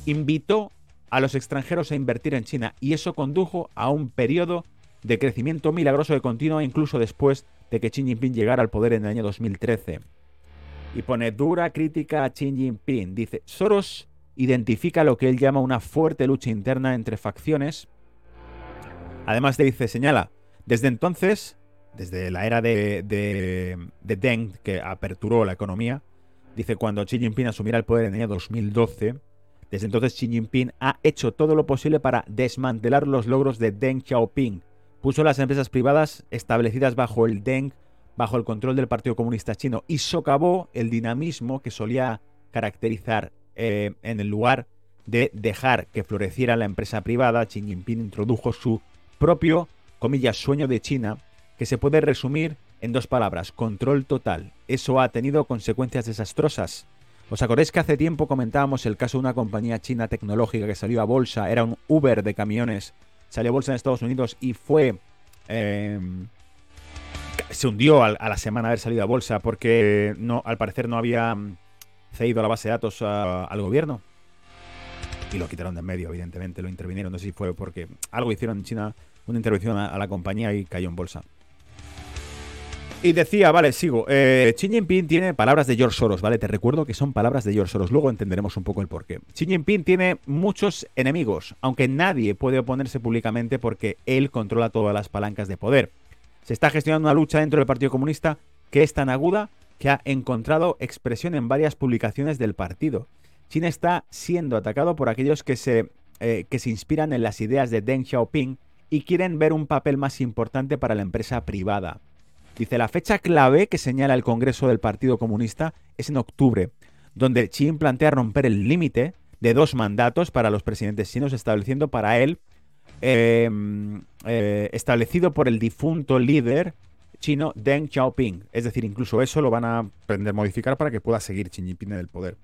invitó a los extranjeros a invertir en China y eso condujo a un periodo de crecimiento milagroso que continúa incluso después de que Xi Jinping llegara al poder en el año 2013. Y pone dura crítica a Xi Jinping. Dice, Soros identifica lo que él llama una fuerte lucha interna entre facciones. Además de dice, señala, desde entonces, desde la era de, de, Deng, que aperturó la economía, dice, cuando Xi Jinping asumirá el poder en el año 2012, desde entonces Xi Jinping ha hecho todo lo posible para desmantelar los logros de Deng Xiaoping, puso las empresas privadas establecidas bajo el Deng, bajo el control del Partido Comunista Chino, y socavó el dinamismo que solía caracterizar eh, en el lugar de dejar que floreciera la empresa privada. Xi Jinping introdujo su propio, comillas, sueño de China, que se puede resumir en dos palabras, control total. Eso ha tenido consecuencias desastrosas. ¿Os acordáis que hace tiempo comentábamos el caso de una compañía china tecnológica que salió a bolsa, era un Uber de camiones salió a bolsa en Estados Unidos y fue... Em, se hundió a, la semana de haber salido a bolsa porque no, al parecer no había mm, cedido la base de datos al gobierno. Y lo quitaron de en medio, evidentemente, lo intervinieron. No sé si fue porque algo hicieron en China, una intervención a la compañía y cayó en bolsa. Y decía, vale, sigo. Eh, Xi Jinping tiene palabras de George Soros, ¿vale? Te recuerdo que son palabras de George Soros. Luego entenderemos un poco el porqué. Xi Jinping tiene muchos enemigos, aunque nadie puede oponerse públicamente porque él controla todas las palancas de poder. Se está gestionando una lucha dentro del Partido Comunista que es tan aguda que ha encontrado expresión en varias publicaciones del partido. China está siendo atacado por aquellos que se, eh, que se inspiran en las ideas de Deng Xiaoping y quieren ver un papel más importante para la empresa privada. Dice, la fecha clave que señala el Congreso del Partido Comunista es en octubre, donde Xi plantea romper el límite de dos mandatos para los presidentes chinos, estableciendo para él, em, eh, establecido por el difunto líder chino Deng Xiaoping. Es decir, incluso eso lo van a aprender a modificar para que pueda seguir Xi Jinping en el poder.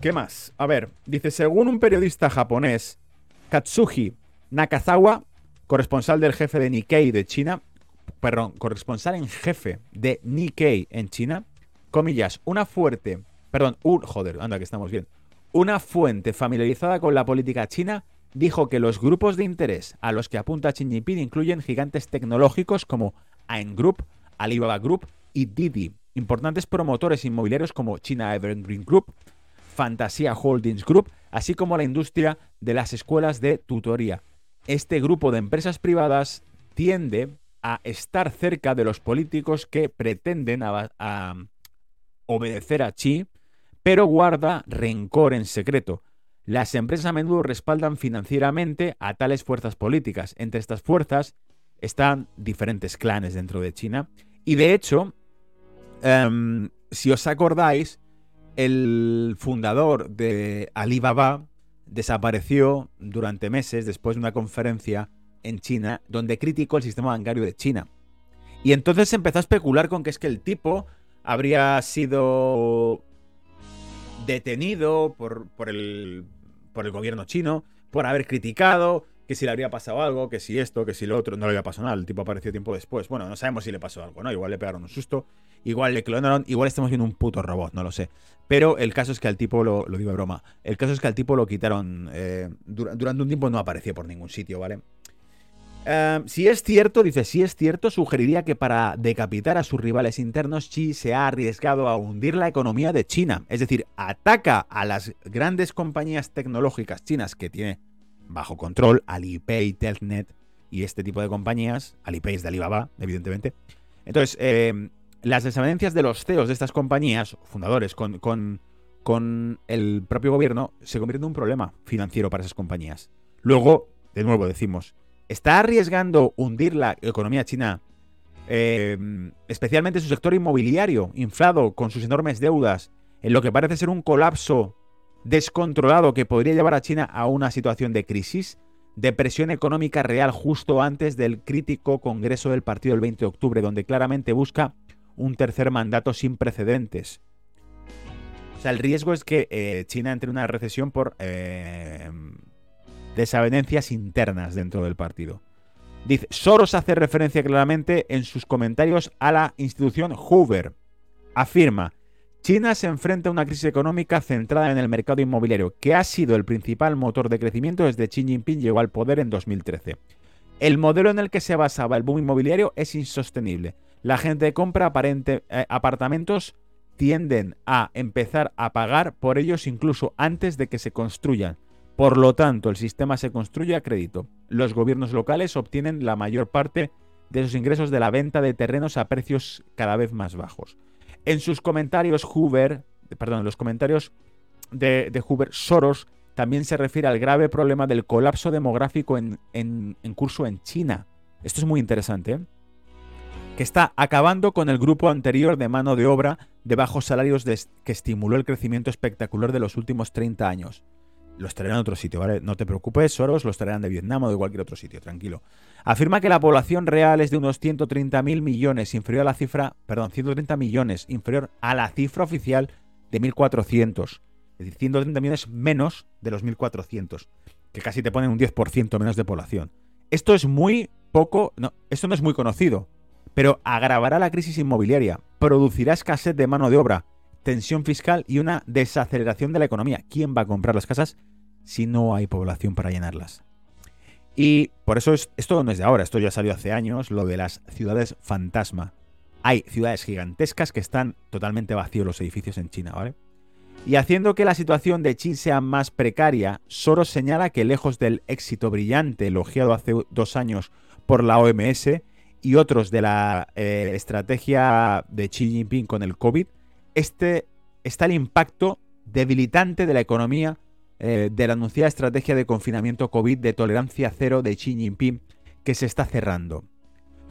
¿Qué más? A ver, dice, según un periodista japonés, Katsuhi Nakazawa corresponsal del jefe de Nikkei de China, perdón, corresponsal en jefe de Nikkei en China, comillas, una fuerte, perdón, un, joder, anda que estamos bien, una fuente familiarizada con la política china dijo que los grupos de interés a los que apunta Xi Jinping incluyen gigantes tecnológicos como Ant Group, Alibaba Group y Didi, importantes promotores inmobiliarios como China Evergreen Group, Fantasia Holdings Group, así como la industria de las escuelas de tutoría. Este grupo de empresas privadas tiende a estar cerca de los políticos que pretenden a, obedecer a Xi, pero guarda rencor en secreto. Las empresas a menudo respaldan financieramente a tales fuerzas políticas. Entre estas fuerzas están diferentes clanes dentro de China. Y de hecho, em, si os acordáis, el fundador de Alibaba desapareció durante meses después de una conferencia en China donde criticó el sistema bancario de China. Y entonces se empezó a especular con que es que el tipo habría sido detenido por, por, el, por el gobierno chino, por haber criticado, que si le habría pasado algo, que si esto, que si lo otro, no le había pasado nada, el tipo apareció tiempo después. Bueno, no sabemos si le pasó algo, ¿no? Igual le pegaron un susto, igual le clonaron, igual estamos viendo un puto robot, no lo sé. Pero el caso es que al tipo, lo, lo digo de broma, el caso es que al tipo lo quitaron, eh, durante un tiempo no apareció por ningún sitio, ¿vale? Em, si es cierto, dice, si es cierto, sugeriría que para decapitar a sus rivales internos, Xi se ha arriesgado a hundir la economía de China. Es decir, ataca a las grandes compañías tecnológicas chinas que tiene bajo control, Alipay, Telnet y este tipo de compañías. Alipay es de Alibaba, evidentemente. Entonces, em, las desavenencias de los CEOs de estas compañías, fundadores, con, con, con el propio gobierno, se convierten en un problema financiero para esas compañías. Luego, de nuevo decimos, está arriesgando hundir la economía china, eh, especialmente su sector inmobiliario, inflado con sus enormes deudas, en lo que parece ser un colapso descontrolado que podría llevar a China a una situación de crisis, de presión económica real justo antes del crítico Congreso del Partido del 20 de octubre, donde claramente busca un tercer mandato sin precedentes. O sea, el riesgo es que eh, China entre en una recesión por eh, desavenencias internas dentro del partido. Dice, Soros hace referencia claramente en sus comentarios a la institución Hoover. Afirma, China se enfrenta a una crisis económica centrada en el mercado inmobiliario, que ha sido el principal motor de crecimiento desde Xi Jinping llegó al poder en 2013. El modelo en el que se basaba el boom inmobiliario es insostenible. La gente compra eh, apartamentos tienden a empezar a pagar por ellos incluso antes de que se construyan. Por lo tanto, el sistema se construye a crédito. Los gobiernos locales obtienen la mayor parte de sus ingresos de la venta de terrenos a precios cada vez más bajos. En sus comentarios, Hoover, perdón, en los comentarios de, Hoover, Soros también se refiere al grave problema del colapso demográfico en, curso en China. Esto es muy interesante, ¿eh? que está acabando con el grupo anterior de mano de obra de bajos salarios que estimuló el crecimiento espectacular de los últimos 30 años los traerán a otro sitio, ¿vale? No te preocupes, Soros los traerán de Vietnam o de cualquier otro sitio, tranquilo. Afirma que la población real es de unos 130.000 millones, inferior a la cifra, perdón, 130 millones, inferior a la cifra oficial de 1.400. Es decir, 130 millones menos de los 1.400, que casi te ponen un 10% menos de población. Esto es muy poco, no, esto no es muy conocido, pero agravará la crisis inmobiliaria, producirá escasez de mano de obra, tensión fiscal y una desaceleración de la economía. ¿Quién va a comprar las casas si no hay población para llenarlas? Y por eso esto no es de ahora, esto ya salió hace años, lo de las ciudades fantasma. Hay ciudades gigantescas que están totalmente vacíos los edificios en China, ¿vale? Y haciendo que la situación de China sea más precaria, Soros señala que lejos del éxito brillante elogiado hace dos años por la OMS y otros de la eh, estrategia de Xi Jinping con el COVID, este, está el impacto debilitante de la economía eh, de la anunciada estrategia de confinamiento COVID de tolerancia cero de Xi Jinping que se está cerrando.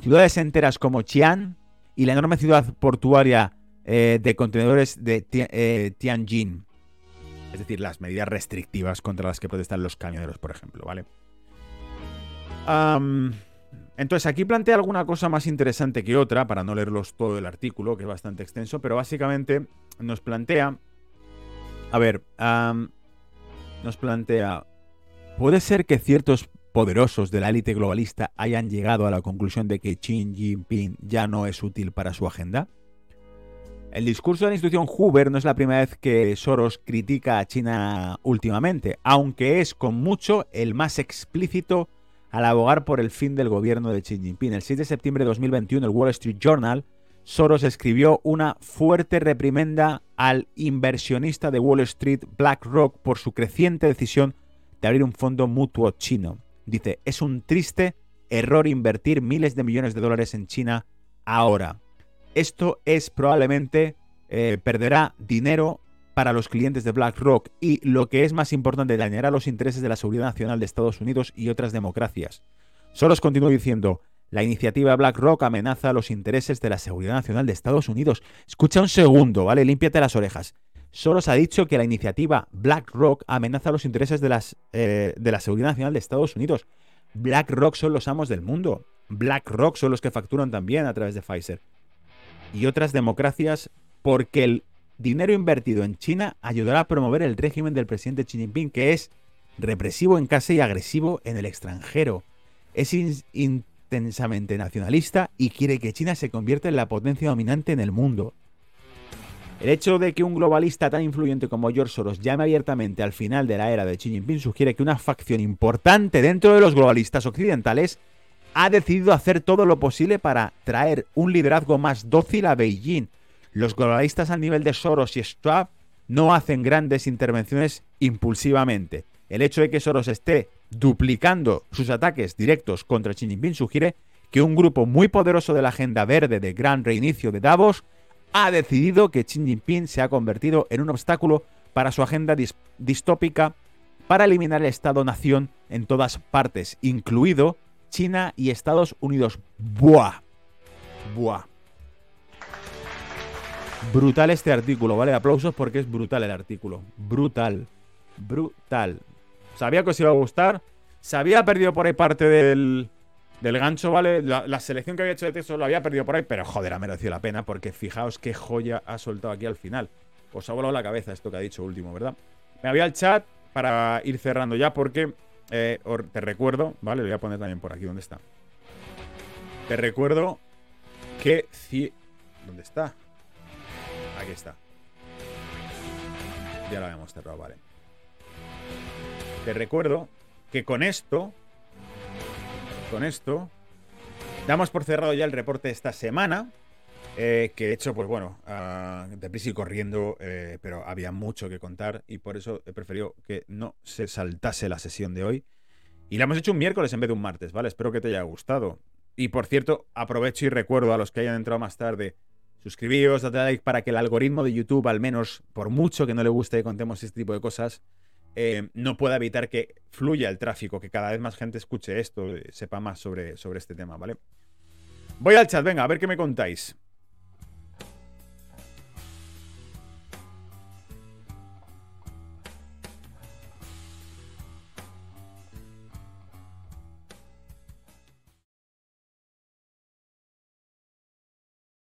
Ciudades enteras como Xi'an y la enorme ciudad portuaria eh, de contenedores de eh, Tianjin. Es decir, las medidas restrictivas contra las que protestan los camioneros, por ejemplo, ¿vale? Entonces aquí plantea alguna cosa más interesante que otra, para no leerlos todo el artículo, que es bastante extenso, pero básicamente nos plantea... A ver, nos plantea... ¿Puede ser que ciertos poderosos de la élite globalista hayan llegado a la conclusión de que Xi Jinping ya no es útil para su agenda? El discurso de la institución Hoover no es la primera vez que Soros critica a China últimamente, aunque es con mucho el más explícito al abogar por el fin del gobierno de Xi Jinping. El 6 de septiembre de 2021, el Wall Street Journal Soros escribió una fuerte reprimenda al inversionista de Wall Street BlackRock por su creciente decisión de abrir un fondo mutuo chino. Dice, es un triste error invertir miles de millones de dólares en China ahora. Esto es probablemente eh, perderá dinero para los clientes de BlackRock y lo que es más importante, dañará los intereses de la seguridad nacional de Estados Unidos y otras democracias. Soros continuó diciendo, la iniciativa BlackRock amenaza los intereses de la seguridad nacional de Estados Unidos. Escucha un segundo, ¿vale? Límpiate las orejas. Soros ha dicho que la iniciativa BlackRock amenaza los intereses de, las, eh, de la seguridad nacional de Estados Unidos. BlackRock son los amos del mundo. BlackRock son los que facturan también a través de Pfizer. Y otras democracias porque el dinero invertido en China ayudará a promover el régimen del presidente Xi Jinping, que es represivo en casa y agresivo en el extranjero. Es intensamente nacionalista y quiere que China se convierta en la potencia dominante en el mundo. El hecho de que un globalista tan influyente como George Soros llame abiertamente al final de la era de Xi Jinping sugiere que una facción importante dentro de los globalistas occidentales ha decidido hacer todo lo posible para traer un liderazgo más dócil a Beijing los globalistas al nivel de Soros y Schwab no hacen grandes intervenciones impulsivamente. El hecho de que Soros esté duplicando sus ataques directos contra Xi Jinping sugiere que un grupo muy poderoso de la agenda verde de gran reinicio de Davos ha decidido que Xi Jinping se ha convertido en un obstáculo para su agenda distópica para eliminar el Estado-nación en todas partes, incluido China y Estados Unidos. ¡Buah! ¡Buah! Brutal este artículo, ¿vale? Aplausos porque es brutal el artículo. Brutal. Brutal. Sabía que os iba a gustar. Se había perdido por ahí parte del, del gancho, ¿vale? La, selección que había hecho de texto lo había perdido por ahí, pero joder, ha merecido la pena porque fijaos qué joya ha soltado aquí al final. Os ha volado la cabeza esto que ha dicho último, ¿verdad? Me había al chat para ir cerrando ya porque eh, te recuerdo, ¿vale? Lo voy a poner también por aquí, ¿dónde está? Te recuerdo que... ¿Dónde está? Aquí está. Ya lo habíamos cerrado, vale. Te recuerdo que con esto, con esto, damos por cerrado ya el reporte de esta semana. Eh, que he hecho, pues bueno, uh, deprisa y corriendo, eh, pero había mucho que contar y por eso he preferido que no se saltase la sesión de hoy. Y la hemos hecho un miércoles en vez de un martes, ¿vale? Espero que te haya gustado. Y por cierto, aprovecho y recuerdo a los que hayan entrado más tarde Suscribíos, dadle like para que el algoritmo de YouTube, al menos por mucho que no le guste que contemos este tipo de cosas, eh, no pueda evitar que fluya el tráfico, que cada vez más gente escuche esto, sepa más sobre, sobre este tema, ¿vale? Voy al chat, venga, a ver qué me contáis.